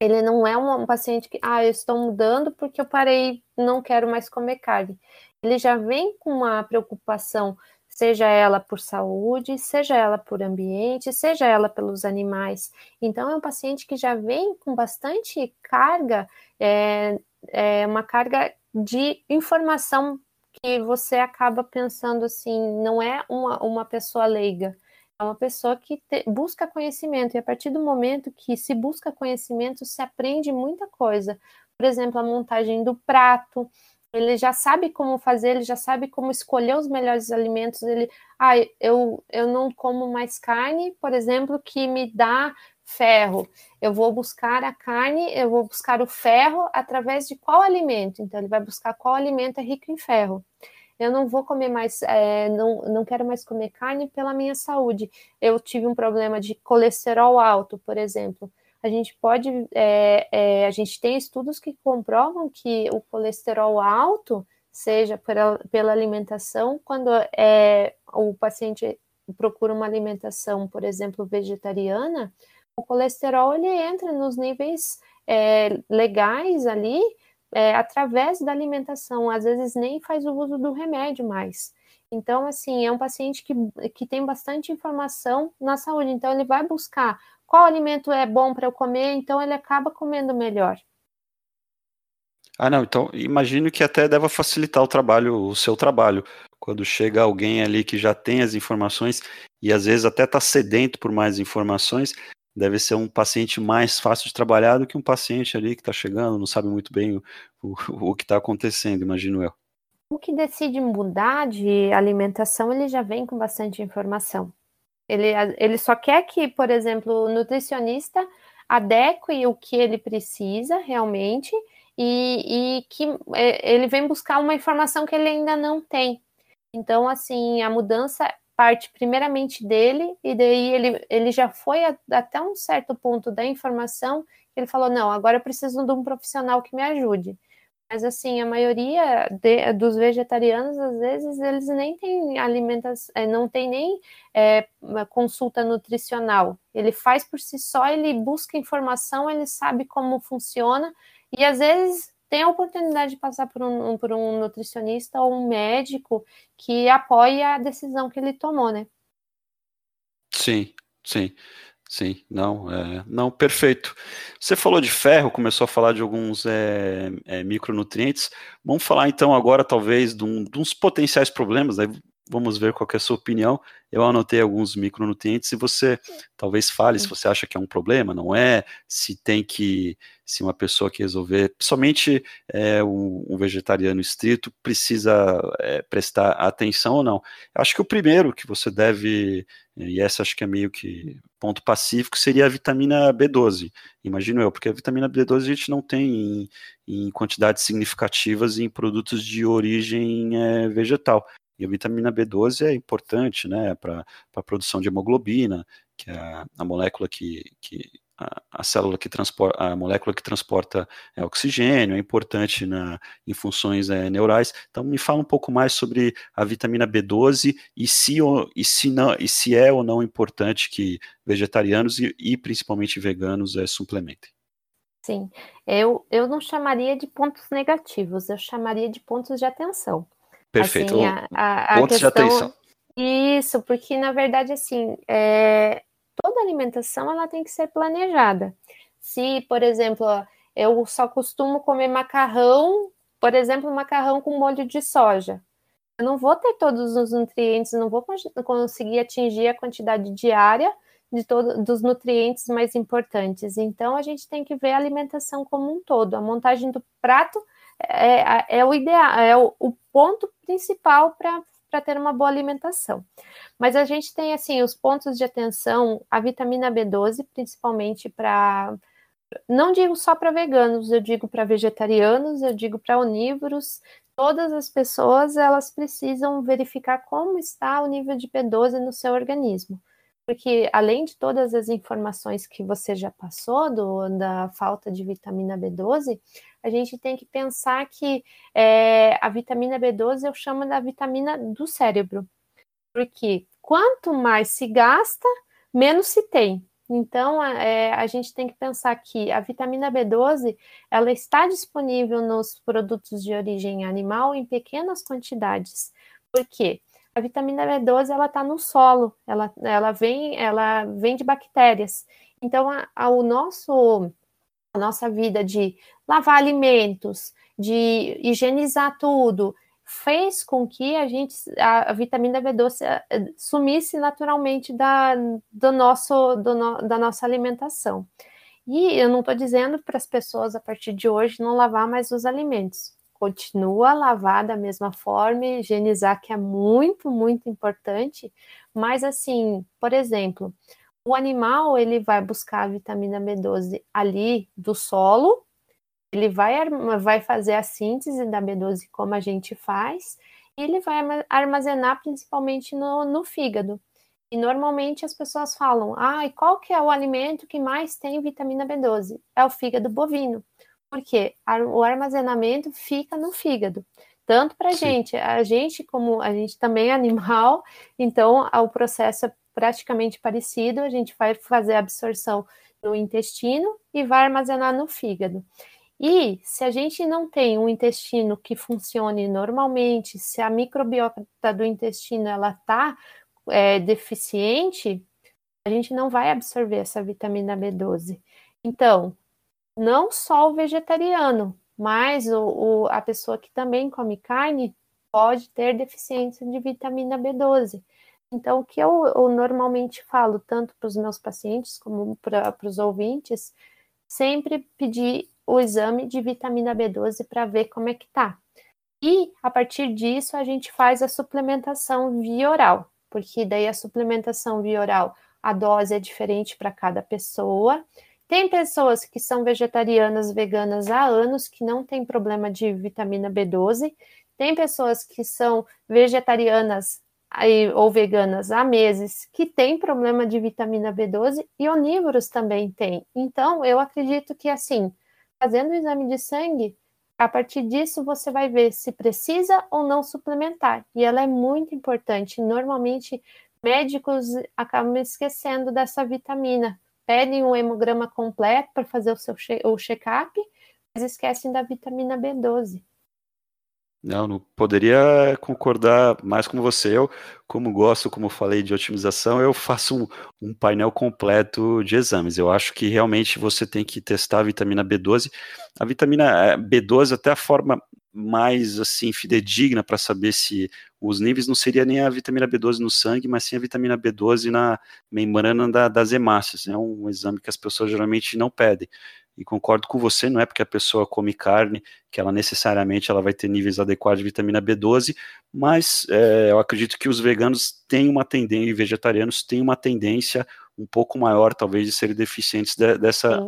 Ele não é um, um paciente que, ah, eu estou mudando porque eu parei, não quero mais comer carne. Ele já vem com uma preocupação, seja ela por saúde, seja ela por ambiente, seja ela pelos animais. Então, é um paciente que já vem com bastante carga, é, é uma carga de informação que você acaba pensando assim, não é uma, uma pessoa leiga, é uma pessoa que te, busca conhecimento, e a partir do momento que se busca conhecimento, se aprende muita coisa. Por exemplo, a montagem do prato, ele já sabe como fazer, ele já sabe como escolher os melhores alimentos. Ele, ah, eu, eu não como mais carne, por exemplo, que me dá ferro. Eu vou buscar a carne, eu vou buscar o ferro através de qual alimento? Então, ele vai buscar qual alimento é rico em ferro. Eu não vou comer mais, é, não, não quero mais comer carne pela minha saúde. Eu tive um problema de colesterol alto, por exemplo. A gente pode, é, é, a gente tem estudos que comprovam que o colesterol alto, seja pela, pela alimentação, quando é, o paciente procura uma alimentação, por exemplo, vegetariana, o colesterol ele entra nos níveis é, legais ali é, através da alimentação, às vezes nem faz o uso do remédio mais. Então, assim, é um paciente que, que tem bastante informação na saúde, então ele vai buscar qual alimento é bom para eu comer, então ele acaba comendo melhor. Ah, não, então imagino que até deva facilitar o trabalho, o seu trabalho, quando chega alguém ali que já tem as informações e às vezes até está sedento por mais informações, deve ser um paciente mais fácil de trabalhar do que um paciente ali que está chegando, não sabe muito bem o, o, o que está acontecendo, imagino eu. O que decide mudar de alimentação, ele já vem com bastante informação. Ele, ele só quer que, por exemplo, o nutricionista adeque o que ele precisa realmente e, e que é, ele vem buscar uma informação que ele ainda não tem. Então, assim, a mudança parte primeiramente dele, e daí ele, ele já foi a, até um certo ponto da informação, ele falou, não, agora eu preciso de um profissional que me ajude. Mas assim, a maioria de, dos vegetarianos, às vezes, eles nem têm alimentação, é, não tem nem é, consulta nutricional. Ele faz por si só, ele busca informação, ele sabe como funciona, e às vezes tem a oportunidade de passar por um, por um nutricionista ou um médico que apoie a decisão que ele tomou, né? Sim, sim. Sim, não, é, não, perfeito. Você falou de ferro, começou a falar de alguns é, é, micronutrientes. Vamos falar então agora, talvez, de, um, de uns potenciais problemas. Né? Vamos ver qual é a sua opinião. Eu anotei alguns micronutrientes e você talvez fale se você acha que é um problema, não é, se tem que, se uma pessoa que resolver, somente é, um, um, vegetariano estrito precisa é, prestar atenção ou não. Eu acho que o primeiro que você deve, e essa acho que é meio que ponto pacífico, seria a vitamina B12, imagino eu, porque a vitamina B12 a gente não tem em, em quantidades significativas em produtos de origem é, vegetal. E a vitamina B12 é importante né, para a produção de hemoglobina, que é a, a molécula que, que a, a, célula que transporta, a molécula que transporta é, oxigênio, é importante na, em funções é, neurais. Então, me fala um pouco mais sobre a vitamina B12 e se, e se, não, e se é ou não importante que vegetarianos e, e principalmente veganos é, suplementem. Sim, eu, eu não chamaria de pontos negativos, eu chamaria de pontos de atenção. Perfeito. Assim, a, a, a Pontos questão... de atenção. Isso, porque na verdade, assim, é... toda alimentação ela tem que ser planejada. Se, por exemplo, eu só costumo comer macarrão, por exemplo, macarrão com molho de soja. Eu não vou ter todos os nutrientes, não vou conseguir atingir a quantidade diária de todo, dos nutrientes mais importantes. Então, a gente tem que ver a alimentação como um todo. A montagem do prato é, é, o ideal, é o, o ponto principal para ter uma boa alimentação. Mas a gente tem assim os pontos de atenção, a vitamina B12, principalmente para não digo só para veganos, eu digo para vegetarianos, eu digo para onívoros, todas as pessoas elas precisam verificar como está o nível de B12 no seu organismo. Porque além de todas as informações que você já passou do, da falta de vitamina B12, a gente tem que pensar que é, a vitamina B12 eu chamo da vitamina do cérebro. Porque quanto mais se gasta, menos se tem. Então, é, a gente tem que pensar que a vitamina B12 ela está disponível nos produtos de origem animal em pequenas quantidades. Por quê? A vitamina B12 ela está no solo, ela, ela, vem, ela vem de bactérias. Então, a, a, o nosso, a nossa vida de lavar alimentos, de higienizar tudo, fez com que a gente a, a vitamina B12 eh, sumisse naturalmente da, do nosso, do no, da nossa alimentação. E eu não estou dizendo para as pessoas a partir de hoje não lavar mais os alimentos. Continua a lavar da mesma forma, higienizar, que é muito, muito importante. Mas assim, por exemplo, o animal ele vai buscar a vitamina B12 ali do solo, ele vai, vai fazer a síntese da B12 como a gente faz, e ele vai armazenar principalmente no, no fígado. E normalmente as pessoas falam, ah, e qual que é o alimento que mais tem vitamina B12? É o fígado bovino. Porque o armazenamento fica no fígado. Tanto para a gente, a gente, como a gente também é animal, (laughs) então o processo é praticamente parecido, a gente vai fazer a absorção no intestino e vai armazenar no fígado. E se a gente não tem um intestino que funcione normalmente, se a microbiota do intestino ela está é, deficiente, a gente não vai absorver essa vitamina B12. Então, não só o vegetariano, mas o, o, a pessoa que também come carne pode ter deficiência de vitamina B12. Então, o que eu, eu normalmente falo, tanto para os meus pacientes como para os ouvintes, sempre pedir o exame de vitamina B12 para ver como é que tá. E a partir disso a gente faz a suplementação via oral, porque daí a suplementação via oral, a dose é diferente para cada pessoa. Tem pessoas que são vegetarianas, veganas há anos que não tem problema de vitamina B12. Tem pessoas que são vegetarianas ou veganas há meses que têm problema de vitamina B12 e onívoros também têm. Então, eu acredito que assim, fazendo o exame de sangue, a partir disso você vai ver se precisa ou não suplementar. E ela é muito importante. Normalmente, médicos acabam esquecendo dessa vitamina. Pedem um hemograma completo para fazer o seu check-up, mas esquecem da vitamina B12. Não, não poderia concordar mais com você. Eu, como gosto, como falei, de otimização, eu faço um, um, painel completo de exames. Eu acho que realmente você tem que testar a vitamina B12. A vitamina eh, B12, até a forma mais assim fidedigna para saber se os níveis não seria nem a vitamina B12 no sangue, mas sim a vitamina B12 na membrana da, das hemácias. É um exame que as pessoas geralmente não pedem e concordo com você, não é porque a pessoa come carne que ela necessariamente ela vai ter níveis adequados de vitamina B12, mas é, eu acredito que os veganos têm uma tendência, e vegetarianos têm uma tendência um pouco maior, talvez, de serem deficientes de, dessa,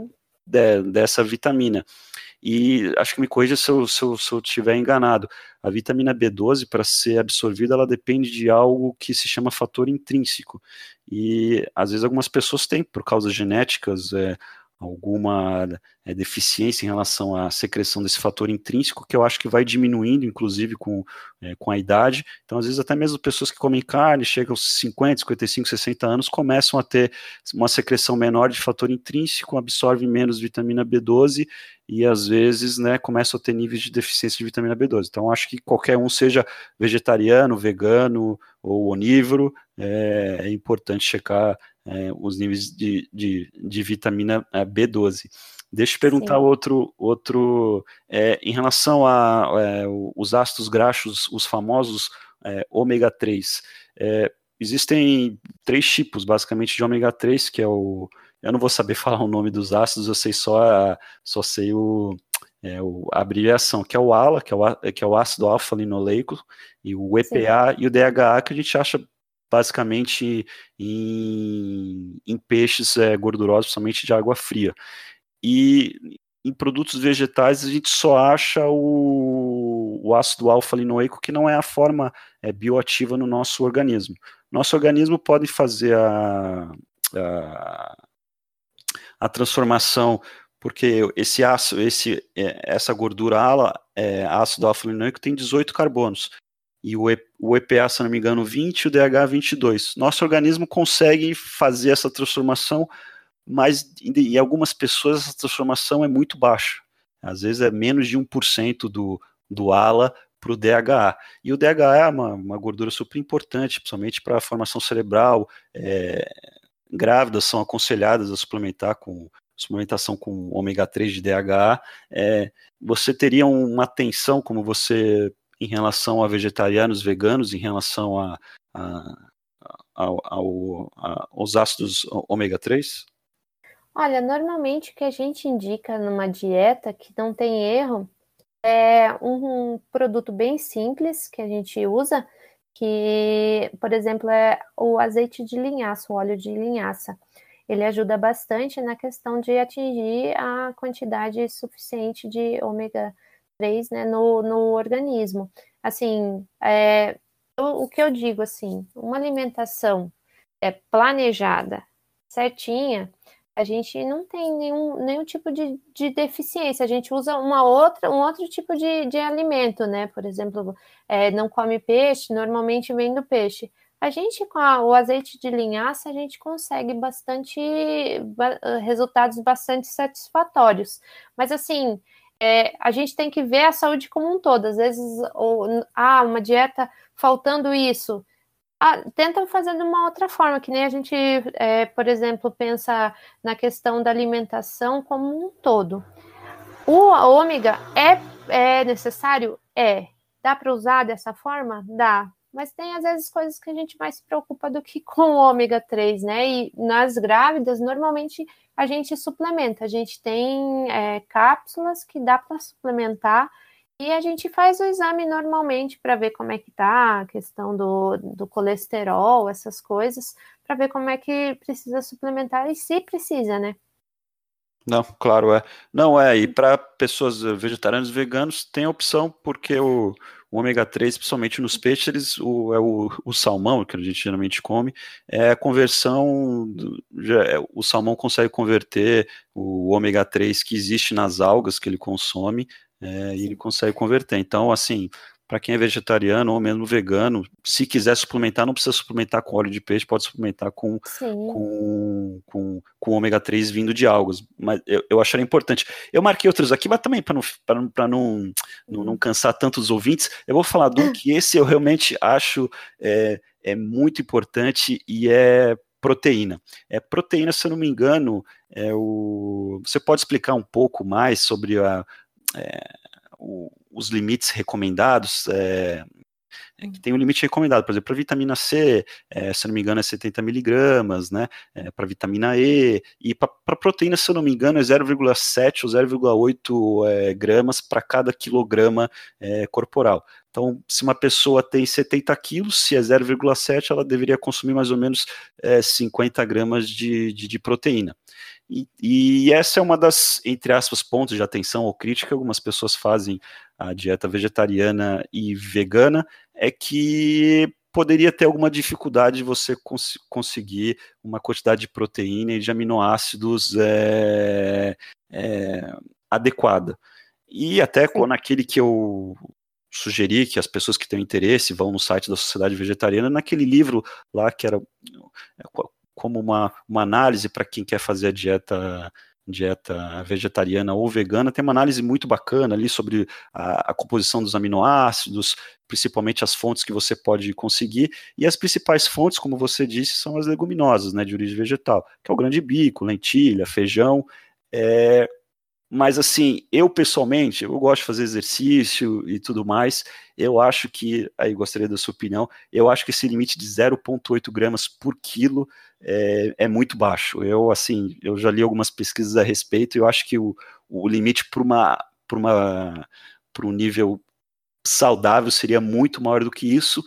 de, dessa vitamina. E acho que me corrija se eu, se, eu, se eu estiver enganado. A vitamina B12, para ser absorvida, ela depende de algo que se chama fator intrínseco. E às vezes algumas pessoas têm, por causas genéticas, é, alguma é, deficiência em relação à secreção desse fator intrínseco, que eu acho que vai diminuindo, inclusive, com, é, com a idade. Então, às vezes, até mesmo pessoas que comem carne, chegam aos 50, 55, 60 anos, começam a ter uma secreção menor de fator intrínseco, absorvem menos vitamina B12 e, às vezes, né, começam a ter níveis de deficiência de vitamina B12. Então, acho que qualquer um, seja vegetariano, vegano ou onívoro, é, é importante checar é, os níveis de, de, de vitamina é, B12. Deixa eu perguntar Sim. outro, outro é, em relação a é, os ácidos graxos, os famosos é, ômega 3. É, existem três tipos, basicamente, de ômega 3, que é o. Eu não vou saber (laughs) falar o nome dos ácidos, eu sei só, a, só sei o, é, o, a abreviação, que é o ALA, que é o, que é o ácido alfa-linoleico, e o EPA Sim. e o DHA, que a gente acha basicamente em, em peixes é, gordurosos, principalmente de água fria. E em produtos vegetais a gente só acha o, o ácido alfa-linoleico, que não é a forma é, bioativa no nosso organismo. Nosso organismo pode fazer a, a, a transformação porque esse ácido, esse, é, essa gordura ala, é, ácido alfa-linoleico tem 18 carbonos e o, EPA, se não me engano, 20 e o DH 22. Nosso organismo consegue fazer essa transformação, mas em algumas pessoas essa transformação é muito baixa. Às vezes é menos de 1% do, do ALA para o DHA. E o DHA é uma, uma gordura super importante, principalmente para a formação cerebral. É, grávidas são aconselhadas a suplementar com suplementação com ômega 3 de DHA. É, você teria uma atenção, como você em relação a vegetarianos, veganos, em relação a, a, ao, a, aos ácidos ômega 3? Olha, normalmente o que a gente indica numa dieta que não tem erro é um produto bem simples que a gente usa, que, por exemplo, é o azeite de linhaça, o óleo de linhaça. Ele ajuda bastante na questão de atingir a quantidade suficiente de ômega 3 3 né, no, no organismo. Assim, é, o, o que eu digo assim, uma alimentação é planejada, certinha, a gente não tem nenhum, nenhum tipo de, de deficiência. A gente usa uma outra, um outro tipo de, de alimento, né? Por exemplo, é, não come peixe, normalmente vem do peixe. A gente, com a, o azeite de linhaça, a gente consegue bastante resultados bastante satisfatórios. Mas assim, é, a gente tem que ver a saúde como um todo. Às vezes, ou, ah, uma dieta faltando isso. Ah, tentam fazer de uma outra forma, que nem a gente, é, por exemplo, pensa na questão da alimentação como um todo. O ômega é, é necessário? É. Dá para usar dessa forma? Dá. Mas tem às vezes coisas que a gente mais se preocupa do que (laughs) com o ômega 3, né? E nas grávidas, normalmente a gente suplementa. A gente tem é, cápsulas que dá para suplementar e a gente faz o exame normalmente para ver como é que tá a questão do, do colesterol, essas coisas, para ver como é que precisa suplementar e se precisa, né? Não, claro, é. Não, é, e para pessoas vegetarianas e veganos tem opção, porque o, o ômega 3, principalmente nos peixes, eles, o, é o, o, salmão, que a gente geralmente come, é a conversão, é, o salmão consegue converter o ômega 3 que existe nas algas que ele consome, é, e ele consegue converter. Então, assim, para quem é vegetariano ou mesmo vegano, se quiser suplementar, não precisa suplementar com óleo de peixe, pode suplementar com, com, com, com, ômega 3 vindo de algas. Mas eu, eu acharia importante. Eu marquei outros aqui, mas também para não, não, não, não, não cansar tanto os ouvintes, eu vou falar de um que esse eu realmente acho é, é muito importante e é proteína. É proteína, se eu não me engano, é o. Você pode explicar um pouco mais sobre a, é, o, os limites recomendados, é, é que tem um limite recomendado, por exemplo, para vitamina C, é, se não me engano, é 70 miligramas, né? É, para vitamina E, e para proteína, se eu não me engano, é 0,7 ou 0,8 é, gramas para cada quilograma é, corporal. Então, se uma pessoa tem 70 quilos, se é 0,7, ela deveria consumir mais ou menos 50 é, gramas de, de, de proteína. E, e, essa é uma das, entre aspas, pontos de atenção ou crítica que algumas pessoas fazem à dieta vegetariana e vegana, é que poderia ter alguma dificuldade de você cons conseguir uma quantidade de proteína e de aminoácidos é, é, adequada. E até quando aquele que eu sugeri que as pessoas que têm interesse vão no site da Sociedade Vegetariana, naquele livro lá que era como uma, uma análise para quem quer fazer a dieta dieta vegetariana ou vegana, tem uma análise muito bacana ali sobre a, a, composição dos aminoácidos, principalmente as fontes que você pode conseguir, e as principais fontes, como você disse, são as leguminosas, né, de origem vegetal, que é o grande bico, lentilha, feijão, é, mas assim, eu pessoalmente, eu gosto de fazer exercício e tudo mais. Eu acho que, aí gostaria da sua opinião, eu acho que esse limite de 0,8 gramas por quilo é, é, muito baixo. Eu, assim, eu já li algumas pesquisas a respeito e eu acho que o, o limite para uma, uma, um nível saudável seria muito maior do que isso.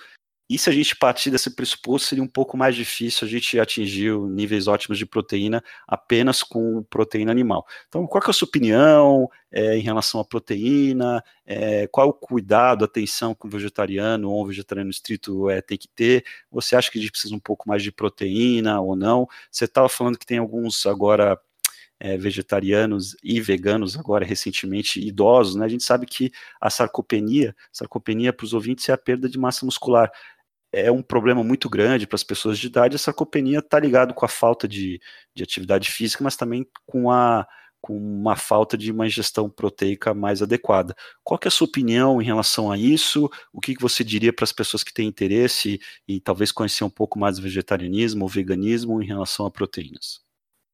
E se a gente partir desse pressuposto, seria um pouco mais difícil a gente atingir níveis ótimos de proteína apenas com proteína animal. Então, qual é a sua opinião é, em relação à proteína? É, qual o cuidado, atenção que o vegetariano ou um vegetariano estrito é, tem que ter? Você acha que a gente precisa um pouco mais de proteína ou não? Você estava falando que tem alguns agora é, vegetarianos e veganos agora recentemente idosos, né? A gente sabe que a sarcopenia, sarcopenia para os ouvintes é a perda de massa muscular é um problema muito grande para as pessoas de idade. A sarcopenia está ligado com a falta de, de atividade física, mas também com a com uma falta de uma ingestão proteica mais adequada. Qual é a sua opinião em relação a isso? O que, que você diria para as pessoas que têm interesse e talvez conhecer um pouco mais vegetarianismo ou veganismo em relação a proteínas?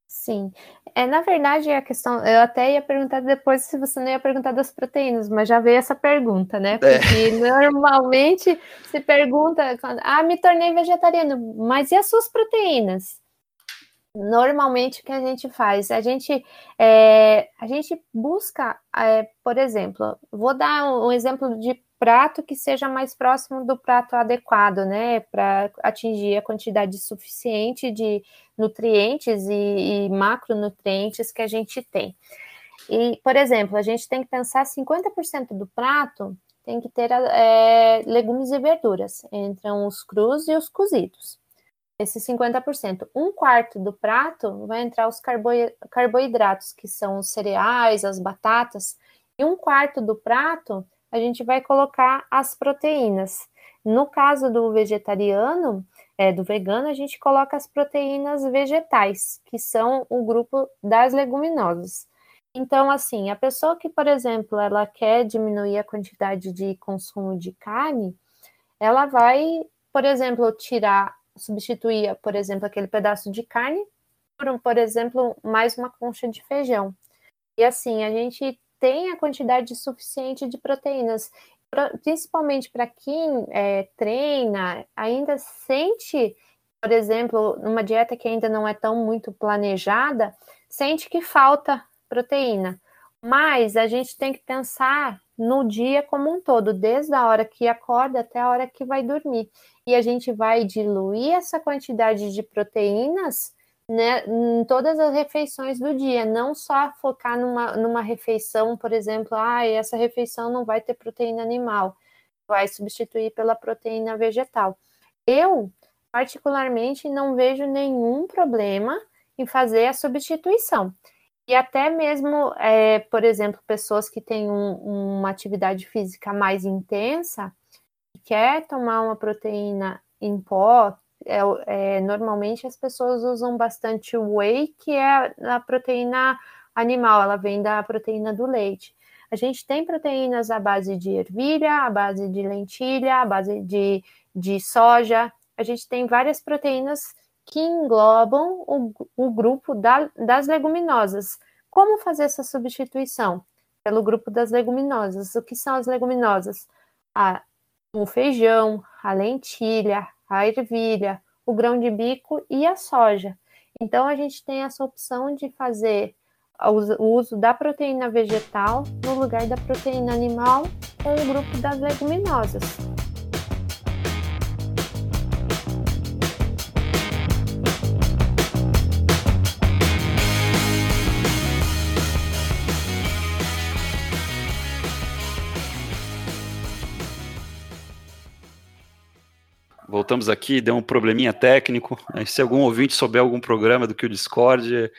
Sim. É, na verdade, a questão. Eu até ia perguntar depois se você não ia perguntar das proteínas, mas já veio essa pergunta, né? É. Porque é. (laughs) normalmente se pergunta, ah, me tornei vegetariano, mas e as suas proteínas? Normalmente o que a gente faz? A gente, é, a gente busca, é, por exemplo, vou dar um, um exemplo de prato que seja mais próximo do prato adequado, né, para atingir a quantidade suficiente de nutrientes e, e, macronutrientes que a gente tem. E, por exemplo, a gente tem que pensar 50% do prato tem que ter é, legumes e verduras, entram os crus e os cozidos. Esse 50%. Um quarto do prato vai entrar os carboidratos, que são os cereais, as batatas, e um quarto do prato a gente vai colocar as proteínas. No caso do vegetariano, é, do vegano, a gente coloca as proteínas vegetais, que são o grupo das leguminosas. Então, assim, a pessoa que, por exemplo, ela quer diminuir a quantidade de consumo de carne, ela vai, por exemplo, tirar, substituir, por exemplo, aquele pedaço de carne por, por exemplo, mais uma concha de feijão. E assim, a gente tem a quantidade suficiente de proteínas. Principalmente para quem é, treina, ainda sente, por exemplo, numa dieta que ainda não é tão muito planejada, sente que falta proteína. Mas a gente tem que pensar no dia como um todo, desde a hora que acorda até a hora que vai dormir. E a gente vai diluir essa quantidade de proteínas né, em todas as refeições do dia, não só focar numa, numa refeição, por exemplo, ah, essa refeição não vai ter proteína animal, vai substituir pela proteína vegetal. Eu, particularmente, não vejo nenhum problema em fazer a substituição. E até mesmo, é, por exemplo, pessoas que têm um, uma atividade física mais intensa, quer tomar uma proteína em pó, é, é, normalmente as pessoas usam bastante whey, que é a proteína animal, ela vem da proteína do leite. A gente tem proteínas à base de ervilha, à base de lentilha, à base de, de soja. A gente tem várias proteínas que englobam o, o grupo da, das leguminosas. Como fazer essa substituição? Pelo grupo das leguminosas. O que são as leguminosas? Ah, o feijão, a lentilha, a ervilha, o grão de bico e a soja. Então, a gente tem essa opção de fazer o uso da proteína vegetal no lugar da proteína animal com o grupo das leguminosas. Voltamos aqui, deu um probleminha técnico. Se algum ouvinte souber algum programa do que o Discord,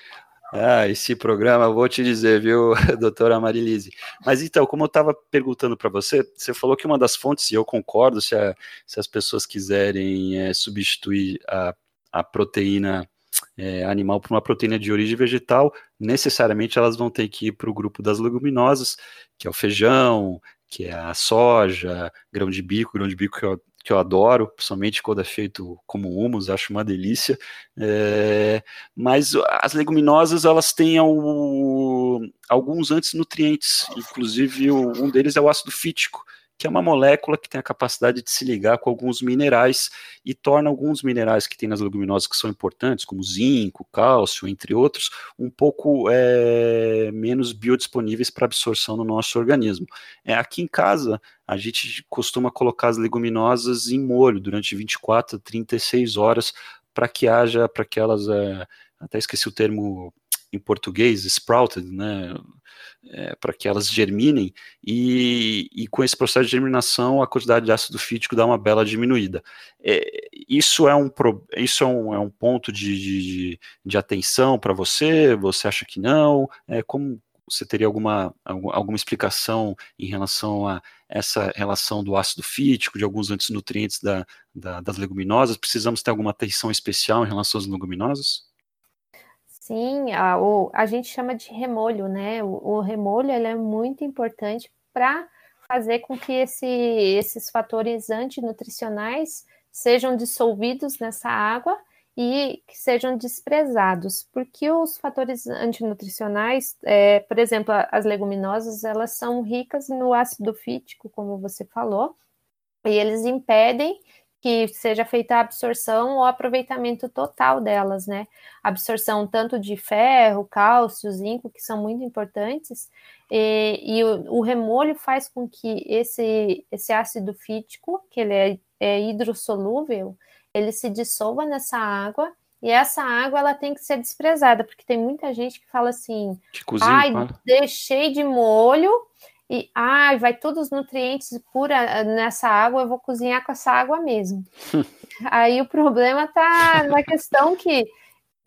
ah, esse programa, vou te dizer, viu, (laughs) doutora Marilise. Mas então, como eu estava perguntando para você, você falou que uma das fontes, e eu concordo, se, a, se as pessoas quiserem é, substituir a, a proteína é, animal para uma proteína de origem vegetal, necessariamente elas vão ter que ir para o grupo das leguminosas, que é o feijão, que é a soja, grão de bico, grão de bico que eu, que eu adoro, principalmente quando é feito como humus, acho uma delícia. É, mas as leguminosas, elas têm ao, alguns antinutrientes, inclusive um deles é o ácido fítico, que é uma molécula que tem a capacidade de se ligar com alguns minerais e torna alguns minerais que tem nas leguminosas que são importantes, como zinco, cálcio, entre outros, um pouco é, menos biodisponíveis para absorção no nosso organismo. É, aqui em casa, a gente costuma colocar as leguminosas em molho durante 24 a 36 horas para que haja, para que elas, é, até esqueci o termo em português, sprouted, né, é, para que elas germinem, e, e, com esse processo de germinação a quantidade de ácido fítico dá uma bela diminuída. É, isso é um, isso é um, é um ponto de, de, de atenção para você? Você acha que não? É, como você teria alguma, alguma explicação em relação a essa relação do ácido fítico, de alguns antinutrientes da, da, das leguminosas? Precisamos ter alguma atenção especial em relação às leguminosas? Sim, a, o, a gente chama de remolho, né? O, o remolho ele é muito importante para fazer com que esse, esses fatores antinutricionais sejam dissolvidos nessa água e que sejam desprezados, porque os fatores antinutricionais, é, por exemplo, as leguminosas, elas são ricas no ácido fítico, como você falou, e eles impedem que seja feita a absorção ou aproveitamento total delas, né? Absorção tanto de ferro, cálcio, zinco, que são muito importantes, e, e o, o, remolho faz com que esse, esse ácido fítico, que ele é, é hidrossolúvel, ele se dissolva nessa água e essa água ela tem que ser desprezada, porque tem muita gente que fala assim: ai, deixei de molho e ai, vai todos os nutrientes pura nessa água, eu vou cozinhar com essa água mesmo. (laughs) Aí o problema tá na questão que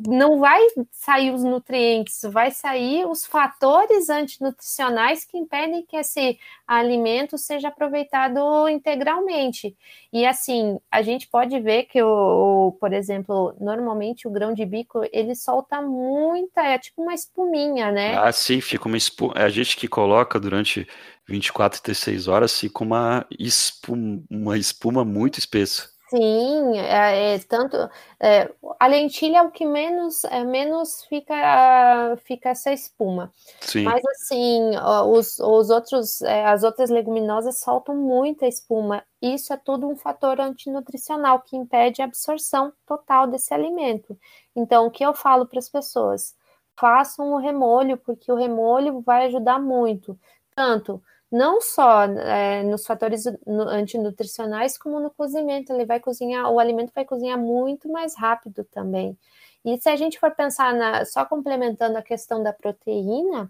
não vai sair os nutrientes, vai sair os fatores antinutricionais que impedem que esse alimento seja aproveitado integralmente. E assim, a gente pode ver que o, o por exemplo, normalmente o grão de bico, ele solta muita, é tipo uma espuminha, né? Ah, sim, fica uma espuma. É a gente que coloca durante 24, 36 horas, fica uma espuma, uma espuma muito espessa. Sim, é, é tanto é, a lentilha é o que menos é, menos fica fica essa espuma. Sim. Mas assim, os, os outros é, as outras leguminosas soltam muita espuma. Isso é tudo um fator antinutricional que impede a absorção total desse alimento. Então, o que eu falo para as pessoas? Façam o remolho, porque o remolho vai ajudar muito, tanto não só é, nos fatores antinutricionais, como no cozimento. Ele vai cozinhar, o alimento vai cozinhar muito mais rápido também. E se a gente for pensar na, só complementando a questão da proteína,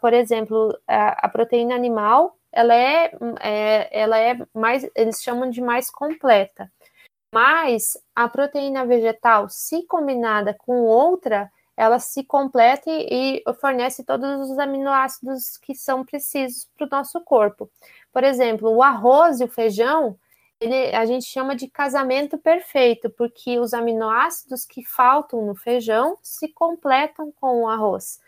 por exemplo, a, a, proteína animal, ela é, é, ela é mais, eles chamam de mais completa. Mas a proteína vegetal, se combinada com outra, ela se completa e, fornece todos os aminoácidos que são precisos para o nosso corpo. Por exemplo, o arroz e o feijão, ele, a gente chama de casamento perfeito, porque os aminoácidos que faltam no feijão se completam com o arroz.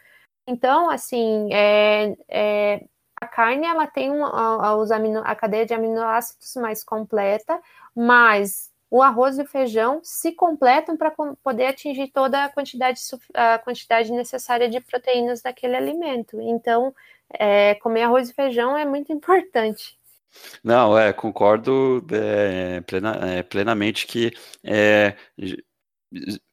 Então, assim, é, é, a carne ela tem um, a, a, amino, a cadeia de aminoácidos mais completa, mas o arroz e o feijão se completam para poder atingir toda a quantidade, a quantidade necessária de proteínas daquele alimento. Então, é, comer arroz e feijão é muito importante. Não, é, concordo é, plena, é, plenamente que é,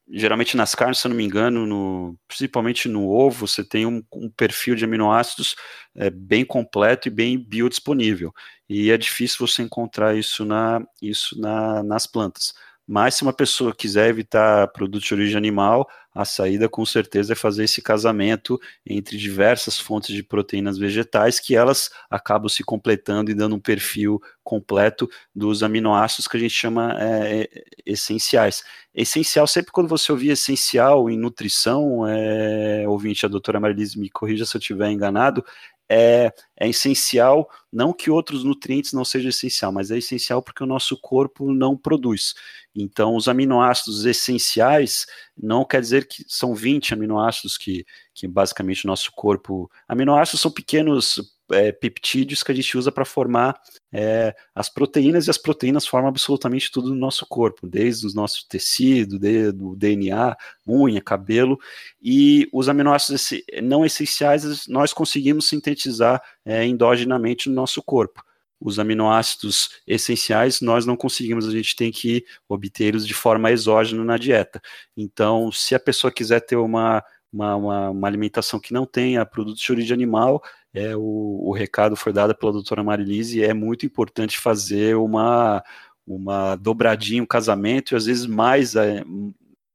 geralmente nas carnes, se eu não me engano, no, principalmente no ovo, você tem um, um perfil de aminoácidos é, bem completo e bem biodisponível. E é difícil você encontrar isso, na, isso na, nas plantas. Mas se uma pessoa quiser evitar produtos de origem animal, a saída com certeza é fazer esse casamento entre diversas fontes de proteínas vegetais que elas acabam se completando e dando um perfil completo dos aminoácidos que a gente chama é, é essenciais. Essencial, sempre quando você ouvir essencial em nutrição, é, ouvinte, a doutora Marilise me corrija se eu estiver enganado, é, é essencial, não que outros nutrientes não sejam essencial, mas é essencial porque o nosso corpo não produz. Então, os aminoácidos essenciais não quer dizer que são 20 aminoácidos que, que basicamente o nosso corpo. Aminoácidos são pequenos é, peptídeos que a gente usa para formar é, as proteínas, e as proteínas formam absolutamente tudo no nosso corpo, desde o nosso tecido, do DNA, unha, cabelo, e os aminoácidos não essenciais nós conseguimos sintetizar é, endogenamente no nosso corpo. Os aminoácidos essenciais nós não conseguimos, a gente tem que obtê-los de forma exógena na dieta. Então, se a pessoa quiser ter uma uma, uma, uma, alimentação que não tenha produtos de origem animal, é, o, o recado foi dado pela doutora Marilise, é muito importante fazer uma, uma dobradinha, um casamento, e às vezes mais, é,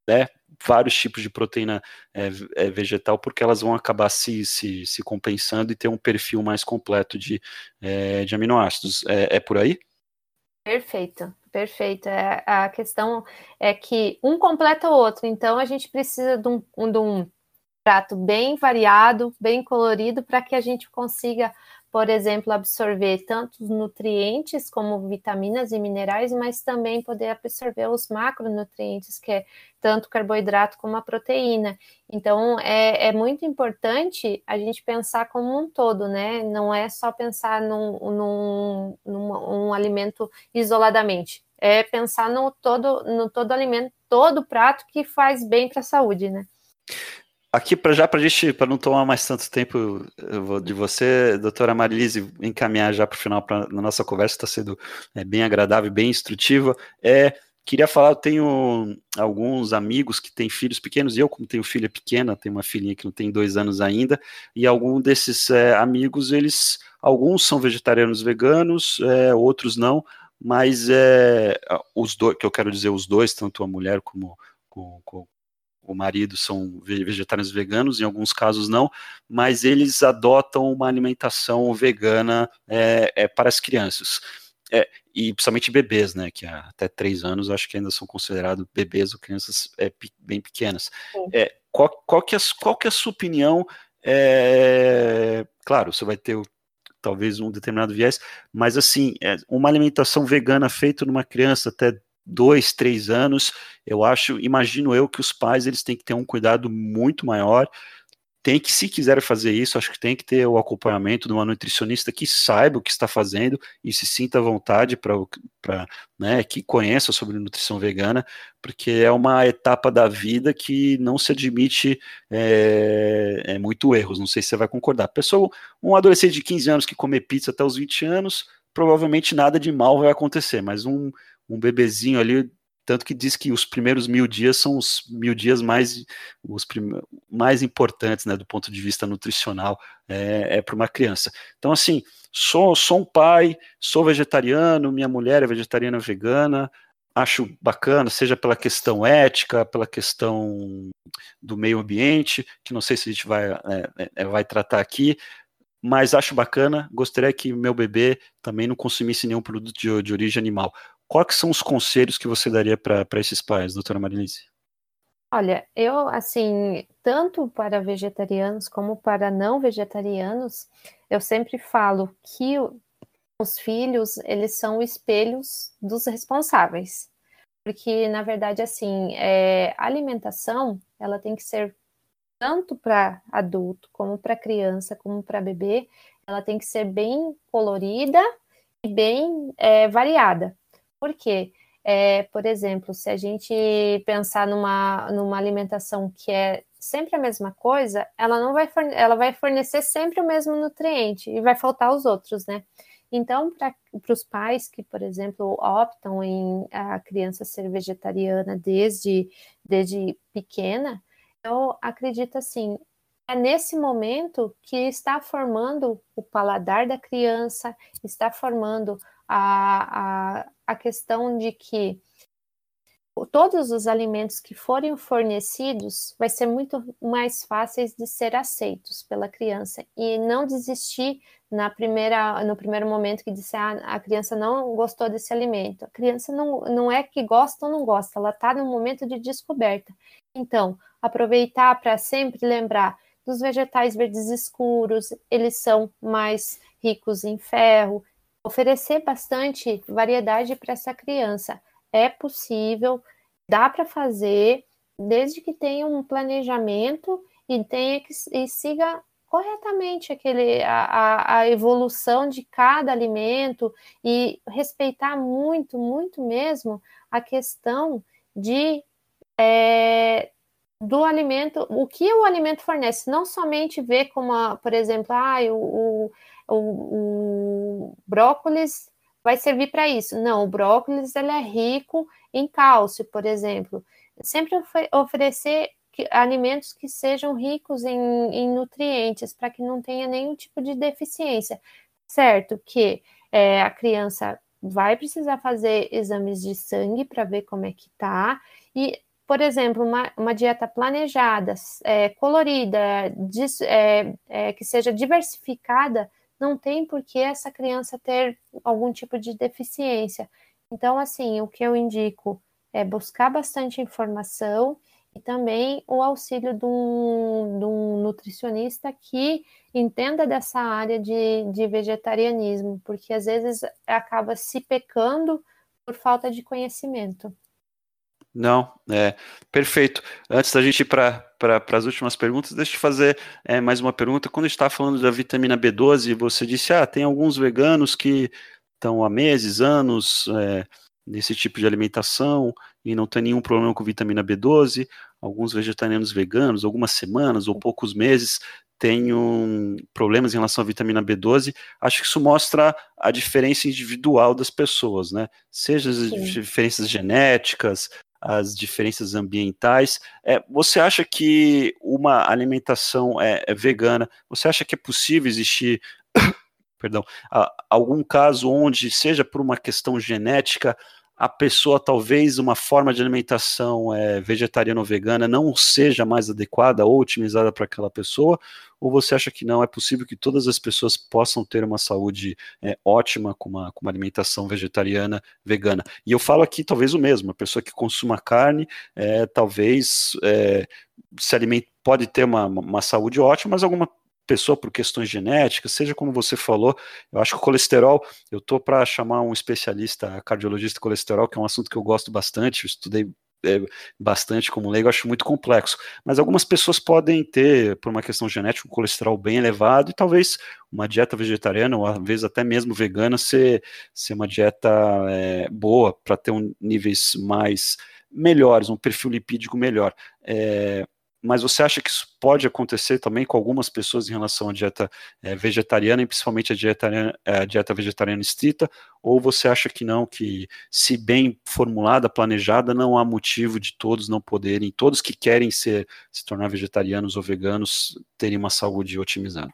né, vários tipos de proteína é, é, vegetal, porque elas vão acabar se, se, se, compensando e ter um perfil mais completo de, é, de aminoácidos. É, é, por aí? Perfeito, perfeito. É, a questão é que um completa o outro, então a gente precisa de um, de um prato bem variado, bem colorido, para que a gente consiga, por exemplo, absorver tanto nutrientes como vitaminas e minerais, mas também poder absorver os macronutrientes, que é tanto carboidrato como a proteína. Então, é, é muito importante a gente pensar como um todo, né? Não é só pensar num, num, num um alimento isoladamente. É pensar no todo, no todo alimento, todo prato que faz bem para a saúde, né? Aqui já para gente para não tomar mais tanto tempo de você, doutora Marilise, encaminhar já para o final para na nossa conversa está sendo é, bem agradável, bem instrutiva. É, queria falar, eu tenho alguns amigos que têm filhos pequenos, e eu, como tenho filha pequena, tenho uma filhinha que não tem dois anos ainda, e algum desses é, amigos, eles, alguns são vegetarianos veganos, é, outros não, mas é, os dois, que eu quero dizer, os dois, tanto a mulher como, como, o marido são vegetarianos veganos, em alguns casos não, mas eles adotam uma alimentação vegana é, é para as crianças. É, e principalmente bebês, né, que até três anos acho que ainda são considerados bebês ou crianças é, bem pequenas. É, qual, qual, que é, qual que é a sua opinião? É, claro, você vai ter talvez um determinado viés, mas assim, é, uma alimentação vegana feita numa criança até dois, três anos, eu acho, imagino eu que os pais eles têm que ter um cuidado muito maior. Tem que, se quiserem fazer isso, acho que tem que ter o acompanhamento de uma nutricionista que saiba o que está fazendo e se sinta à vontade para, né, que conheça sobre nutrição vegana, porque é uma etapa da vida que não se admite é, é muito erros. Não sei se você vai concordar. Pessoa, um adolescente de 15 anos que come pizza até os 20 anos, provavelmente nada de mal vai acontecer, mas um um bebezinho ali, tanto que diz que os primeiros mil dias são os mil dias mais, os mais importantes, né, do ponto de vista nutricional, é, é para uma criança. Então, assim, sou, sou um pai, sou vegetariano, minha mulher é vegetariana vegana, acho bacana, seja pela questão ética, pela questão do meio ambiente, que não sei se a gente vai, é, é, vai tratar aqui, mas acho bacana, gostaria que meu bebê também não consumisse nenhum produto de, de origem animal. Quais são os conselhos que você daria para esses pais, doutora Marilise? Olha, eu, assim, tanto para vegetarianos como para não vegetarianos, eu sempre falo que os filhos, eles são espelhos dos responsáveis. Porque, na verdade, assim, é, a alimentação, ela tem que ser tanto para adulto, como para criança, como para bebê, ela tem que ser bem colorida e bem é, variada. Por quê? É, por exemplo, se a gente pensar numa, numa alimentação que é sempre a mesma coisa, ela não vai ela vai fornecer sempre o mesmo nutriente e vai faltar os outros, né? Então, para os pais que, por exemplo, optam em a criança ser vegetariana desde, desde pequena, eu acredito assim, é nesse momento que está formando o paladar da criança, está formando a, a, a questão de que todos os alimentos que forem fornecidos vai ser muito mais fáceis de ser aceitos pela criança e não desistir na primeira no primeiro momento que disser ah, a criança não gostou desse alimento. A criança não, não é que gosta ou não gosta, ela está no momento de descoberta. Então, aproveitar para sempre lembrar dos vegetais verdes escuros, eles são mais ricos em ferro. Oferecer bastante variedade para essa criança. É possível, dá para fazer, desde que tenha um planejamento e tenha que e siga corretamente aquele, a, a evolução de cada alimento e respeitar muito, muito mesmo a questão de é, do alimento, o que o alimento fornece, não somente ver como, a, por exemplo, ah, o, o, o, brócolis vai servir para isso. Não, o brócolis ele é rico em cálcio, por exemplo. Sempre oferecer alimentos que sejam ricos em, em nutrientes, para que não tenha nenhum tipo de deficiência. Certo que é, a criança vai precisar fazer exames de sangue para ver como é que tá, e, por exemplo, uma, uma dieta planejada, é, colorida, dis, é, é, que seja diversificada, não tem por que essa criança ter algum tipo de deficiência. Então, assim, o que eu indico é buscar bastante informação e também o auxílio de um, de um nutricionista que entenda dessa área de, de vegetarianismo, porque às vezes acaba se pecando por falta de conhecimento. Não, é perfeito. Antes da gente ir para as últimas perguntas, deixa eu fazer é, mais uma pergunta. Quando a gente está falando da vitamina B12, você disse, ah, tem alguns veganos que estão há meses, anos é, nesse tipo de alimentação e não tem nenhum problema com vitamina B12. Alguns vegetarianos veganos, algumas semanas ou poucos meses, têm um, problemas em relação à vitamina B12. Acho que isso mostra a diferença individual das pessoas, né? Seja as Sim. diferenças genéticas, as diferenças ambientais. É, você acha que uma alimentação é, é vegana, você acha que é possível existir (coughs) perdão, algum caso onde, seja por uma questão genética, a pessoa talvez uma forma de alimentação é, vegetariana ou vegana não seja mais adequada ou otimizada para aquela pessoa? Ou você acha que não é possível que todas as pessoas possam ter uma saúde é, ótima com uma, com uma alimentação vegetariana, vegana? E eu falo aqui talvez o mesmo, a pessoa que consuma carne, é, talvez se alimente, pode ter uma, uma saúde ótima, mas alguma pessoa por questões genéticas, seja como você falou, eu acho que o colesterol, eu estou para chamar um especialista cardiologista de colesterol, que é um assunto que eu gosto bastante, eu estudei é, bastante como leigo, acho muito complexo. Mas algumas pessoas podem ter, por uma questão genética, um colesterol bem elevado e talvez uma dieta vegetariana, ou às vezes até mesmo vegana, ser, ser uma dieta é, boa para ter um, níveis mais melhores, um perfil lipídico melhor. É, mas você acha que isso pode acontecer também com algumas pessoas em relação à dieta é, vegetariana, e principalmente a dieta, é, a dieta vegetariana estrita, ou você acha que não, que se bem formulada, planejada, não há motivo de todos não poderem, todos que querem ser, se tornar vegetarianos ou veganos, terem uma saúde otimizada?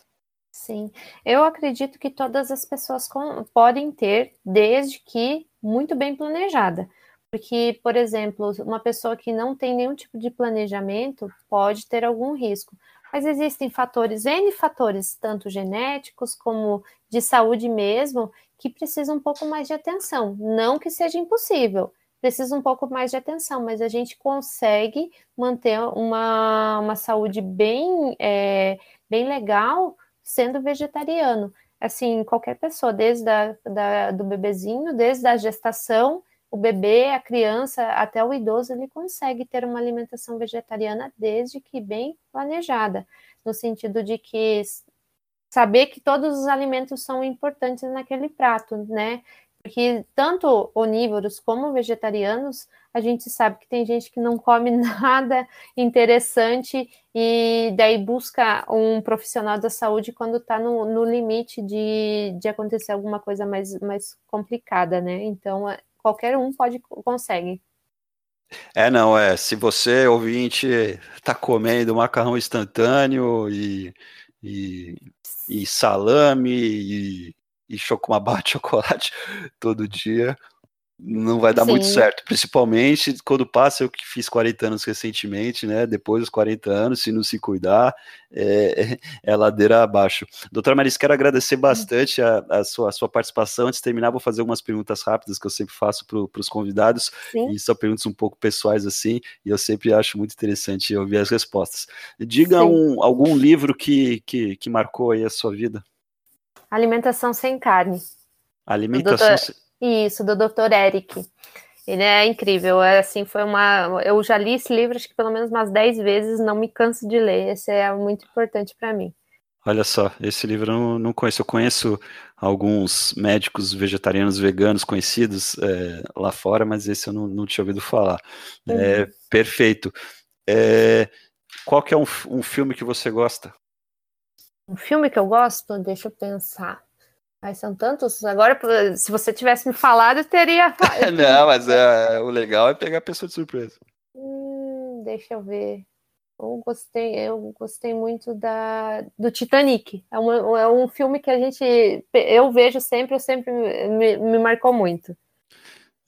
Sim, eu acredito que todas as pessoas com, podem ter, desde que muito bem planejada. Porque, por exemplo, uma pessoa que não tem nenhum tipo de planejamento pode ter algum risco. Mas existem fatores, N fatores, tanto genéticos como de saúde mesmo, que precisam um pouco mais de atenção. Não que seja impossível, precisa um pouco mais de atenção, mas a gente consegue manter uma, uma saúde bem, é, bem legal sendo vegetariano. Assim, qualquer pessoa, desde a, da, do bebezinho, desde a gestação, o bebê, a criança, até o idoso, ele consegue ter uma alimentação vegetariana desde que bem planejada, no sentido de que saber que todos os alimentos são importantes naquele prato, né? Porque tanto onívoros como vegetarianos, a gente sabe que tem gente que não come (laughs) nada interessante e daí busca um profissional da saúde quando está no, no limite de, de acontecer alguma coisa mais, mais complicada, né? Então, qualquer um pode consegue. É, não, é. Se você, ouvinte, está comendo macarrão instantâneo e, e, e salame e, e chocolate, (laughs) chocolate todo dia, não vai dar Sim. muito certo, principalmente quando passa eu que fiz 40 anos recentemente, né? Depois dos 40 anos, se não se cuidar, é, é ladeira abaixo. Doutora Marisa, quero agradecer hum. bastante a, a, sua, a sua participação. Antes de terminar, vou fazer algumas perguntas rápidas que eu sempre faço para os convidados, Sim. e são perguntas um pouco pessoais assim, e eu sempre acho muito interessante ouvir as respostas. Diga um, algum livro que, que, que marcou aí a sua vida. Alimentação sem carne. Alimentação sem isso, do Dr. Eric. Ele é incrível, é assim, foi uma. Eu já li esse livro acho que pelo menos umas 10 vezes, não me canso de ler. Esse é muito importante para mim. Olha só, esse livro eu não, não conheço. Eu conheço alguns médicos vegetarianos veganos conhecidos é, lá fora, mas esse eu não, não tinha ouvido falar. É, uhum. É, perfeito. É, qual que é um, um filme que você gosta? Um filme que eu gosto? Deixa eu pensar. Ai, são tantos. Agora, se você tivesse me falado, eu teria. (laughs) não, mas é, o legal é pegar a pessoa de surpresa. Hum, deixa eu ver. Eu gostei, eu gostei muito da, do Titanic. É, uma, é um filme que a gente. Eu vejo sempre, eu sempre me, me marcou muito.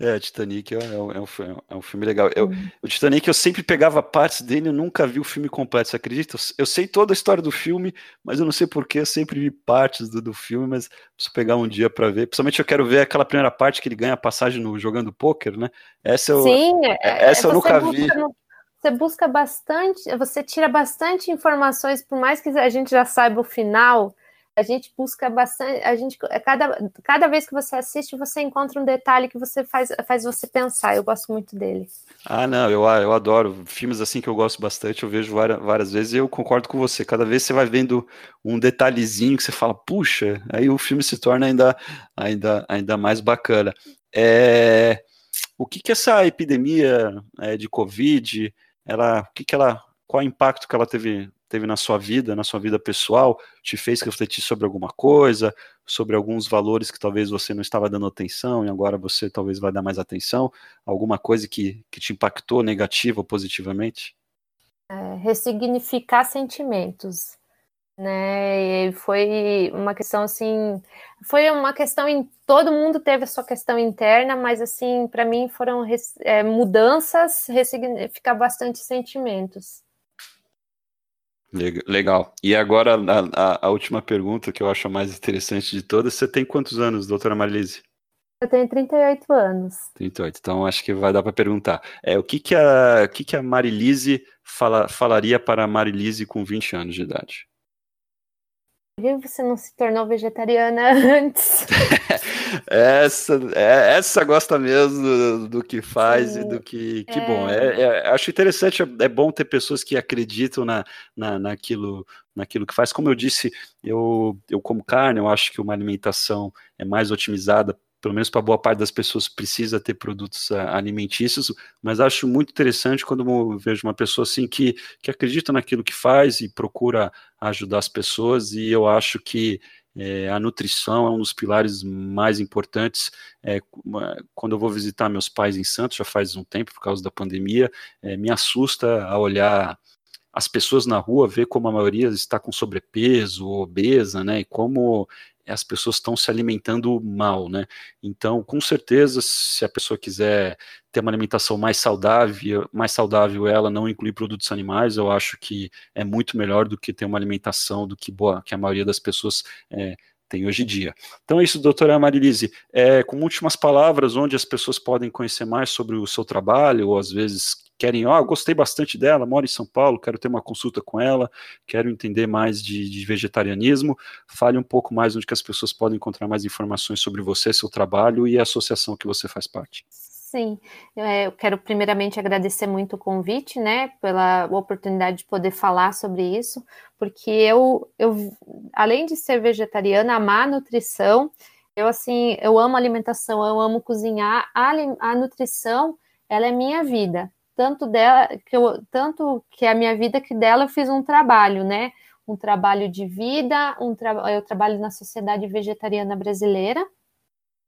É, Titanic é, é, um, é, um, é um filme legal. Eu, uhum. O Titanic eu sempre pegava partes dele, eu nunca vi o filme completo, você acredita? Eu sei toda a história do filme, mas eu não sei porquê, eu sempre vi partes do, do filme, mas preciso pegar um dia para ver. Principalmente eu quero ver aquela primeira parte que ele ganha a passagem no jogando pôquer, né? Essa eu, Sim, é, é, essa eu nunca vi. você busca bastante, você tira bastante informações, por mais que a gente já saiba o final, a gente busca bastante, a gente cada, cada vez que você assiste, você encontra um detalhe que você faz, faz você pensar. Eu gosto muito dele. Ah, não, eu, eu adoro filmes assim que eu gosto bastante, eu vejo várias, várias vezes e eu concordo com você. Cada vez você vai vendo um detalhezinho que você fala, puxa, aí o filme se torna ainda, ainda, ainda mais bacana. É, o que que essa epidemia é, de Covid, ela, o que que ela, qual o impacto que ela teve teve na sua vida, na sua vida pessoal, te fez refletir sobre alguma coisa, sobre alguns valores que talvez você não estava dando atenção e agora você talvez vai dar mais atenção? Alguma coisa que, que te impactou negativa ou positivamente? É, ressignificar sentimentos, né? E foi uma questão assim, foi uma questão em todo mundo teve a sua questão interna, mas assim para mim foram é, mudanças, ressignificar bastante sentimentos. Legal. E agora, a, a, última pergunta que eu acho a mais interessante de todas: você tem quantos anos, doutora Marilise? Eu tenho 38 anos. 38, então acho que vai dar para perguntar. É, o que, que, a, o que, que a Marilise fala, falaria para a Marilise com 20 anos de idade? Que você não se tornou vegetariana (laughs) antes? (laughs) essa, é, essa gosta mesmo do, do que faz Sim, e do que. Que é... bom. É, é, acho interessante, é bom ter pessoas que acreditam na, na, naquilo, naquilo que faz. Como eu disse, eu, eu como carne, eu acho que uma alimentação é mais otimizada pelo menos para boa parte das pessoas, precisa ter produtos ah, alimentícios, mas acho muito interessante quando vejo uma pessoa assim que, que acredita naquilo que faz e procura ajudar as pessoas, e eu acho que é, a nutrição é um dos pilares mais importantes. É, quando eu vou visitar meus pais em Santos, já faz um tempo, por causa da pandemia, é, me assusta a olhar as pessoas na rua, ver como a maioria está com sobrepeso, obesa, né, e como as pessoas estão se alimentando mal, né? Então, com certeza, se a pessoa quiser ter uma alimentação mais saudável, mais saudável, ela não incluir produtos animais, eu acho que é muito melhor do que ter uma alimentação do que boa, que a maioria das pessoas é, tem hoje em dia. Então é isso, doutora Marilise. É, com últimas palavras, onde as pessoas podem conhecer mais sobre o seu trabalho, ou às vezes querem, ó, oh, gostei bastante dela, moro em São Paulo, quero ter uma consulta com ela, quero entender mais de, de, vegetarianismo, fale um pouco mais onde que as pessoas podem encontrar mais informações sobre você, seu trabalho e a associação que você faz parte. Sim, é, eu quero primeiramente agradecer muito o convite, né, pela oportunidade de poder falar sobre isso, porque eu, eu além de ser vegetariana, amar a nutrição, eu assim, eu amo alimentação, eu amo cozinhar, a, a nutrição, ela é minha vida, tanto dela que eu, tanto que a minha vida que dela eu fiz um trabalho, né? Um trabalho de vida, um tra eu trabalho na Sociedade Vegetariana Brasileira,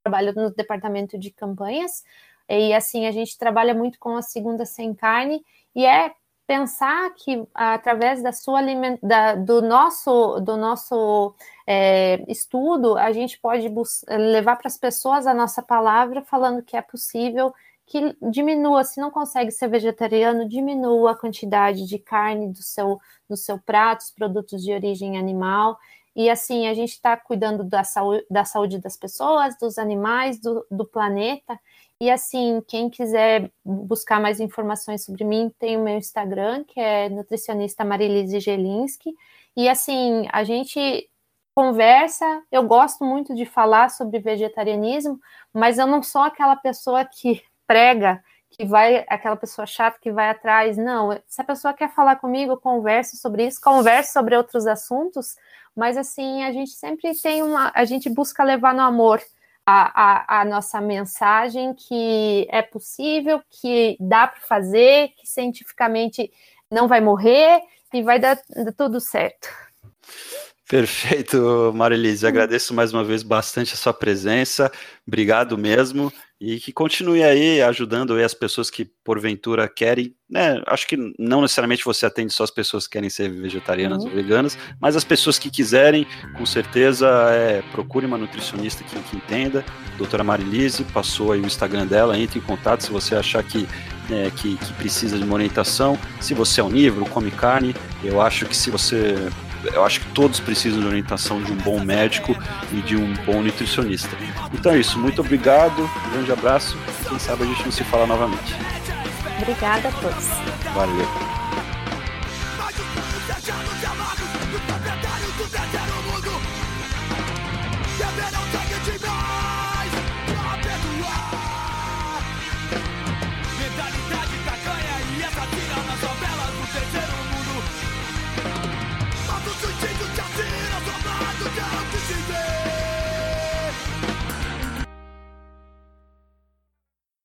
trabalho no departamento de campanhas, e assim a gente trabalha muito com a segunda sem carne, e é pensar que através da sua da, do nosso do nosso é, estudo, a gente pode levar para as pessoas a nossa palavra falando que é possível que diminua, se não consegue ser vegetariano, diminua a quantidade de carne do seu, do seu prato, os produtos de origem animal. E assim, a gente está cuidando da saúde, da saúde das pessoas, dos animais, do, do planeta. E assim, quem quiser buscar mais informações sobre mim, tem o meu Instagram, que é nutricionista Marilise Gelinski. E assim, a gente conversa, eu gosto muito de falar sobre vegetarianismo, mas eu não sou aquela pessoa que prega, que vai, aquela pessoa chata que vai atrás. Não, se a pessoa quer falar comigo, converso sobre isso, converso sobre outros assuntos, mas assim, a gente sempre tem uma, a gente busca levar no amor a, a, a nossa mensagem que é possível, que dá para fazer, que cientificamente não vai morrer e vai dar, dar tudo certo. Perfeito, Marilise. Agradeço mais uma vez bastante a sua presença. Obrigado mesmo. E que continue aí ajudando aí as pessoas que porventura querem, né? Acho que não necessariamente você atende só as pessoas que querem ser vegetarianas uhum. ou veganas, mas as pessoas que quiserem, com certeza, é, procure uma nutricionista que, que entenda. Doutora Marilise, passou aí o Instagram dela, entre em contato se você achar que é, que, que, precisa de uma orientação. Se você é onívoro, come carne, eu acho que se você eu acho que todos precisam de orientação de um bom médico e de um bom nutricionista. Então é isso, muito obrigado, um grande abraço, quem sabe a gente não se fala novamente. Obrigada a todos. Valeu.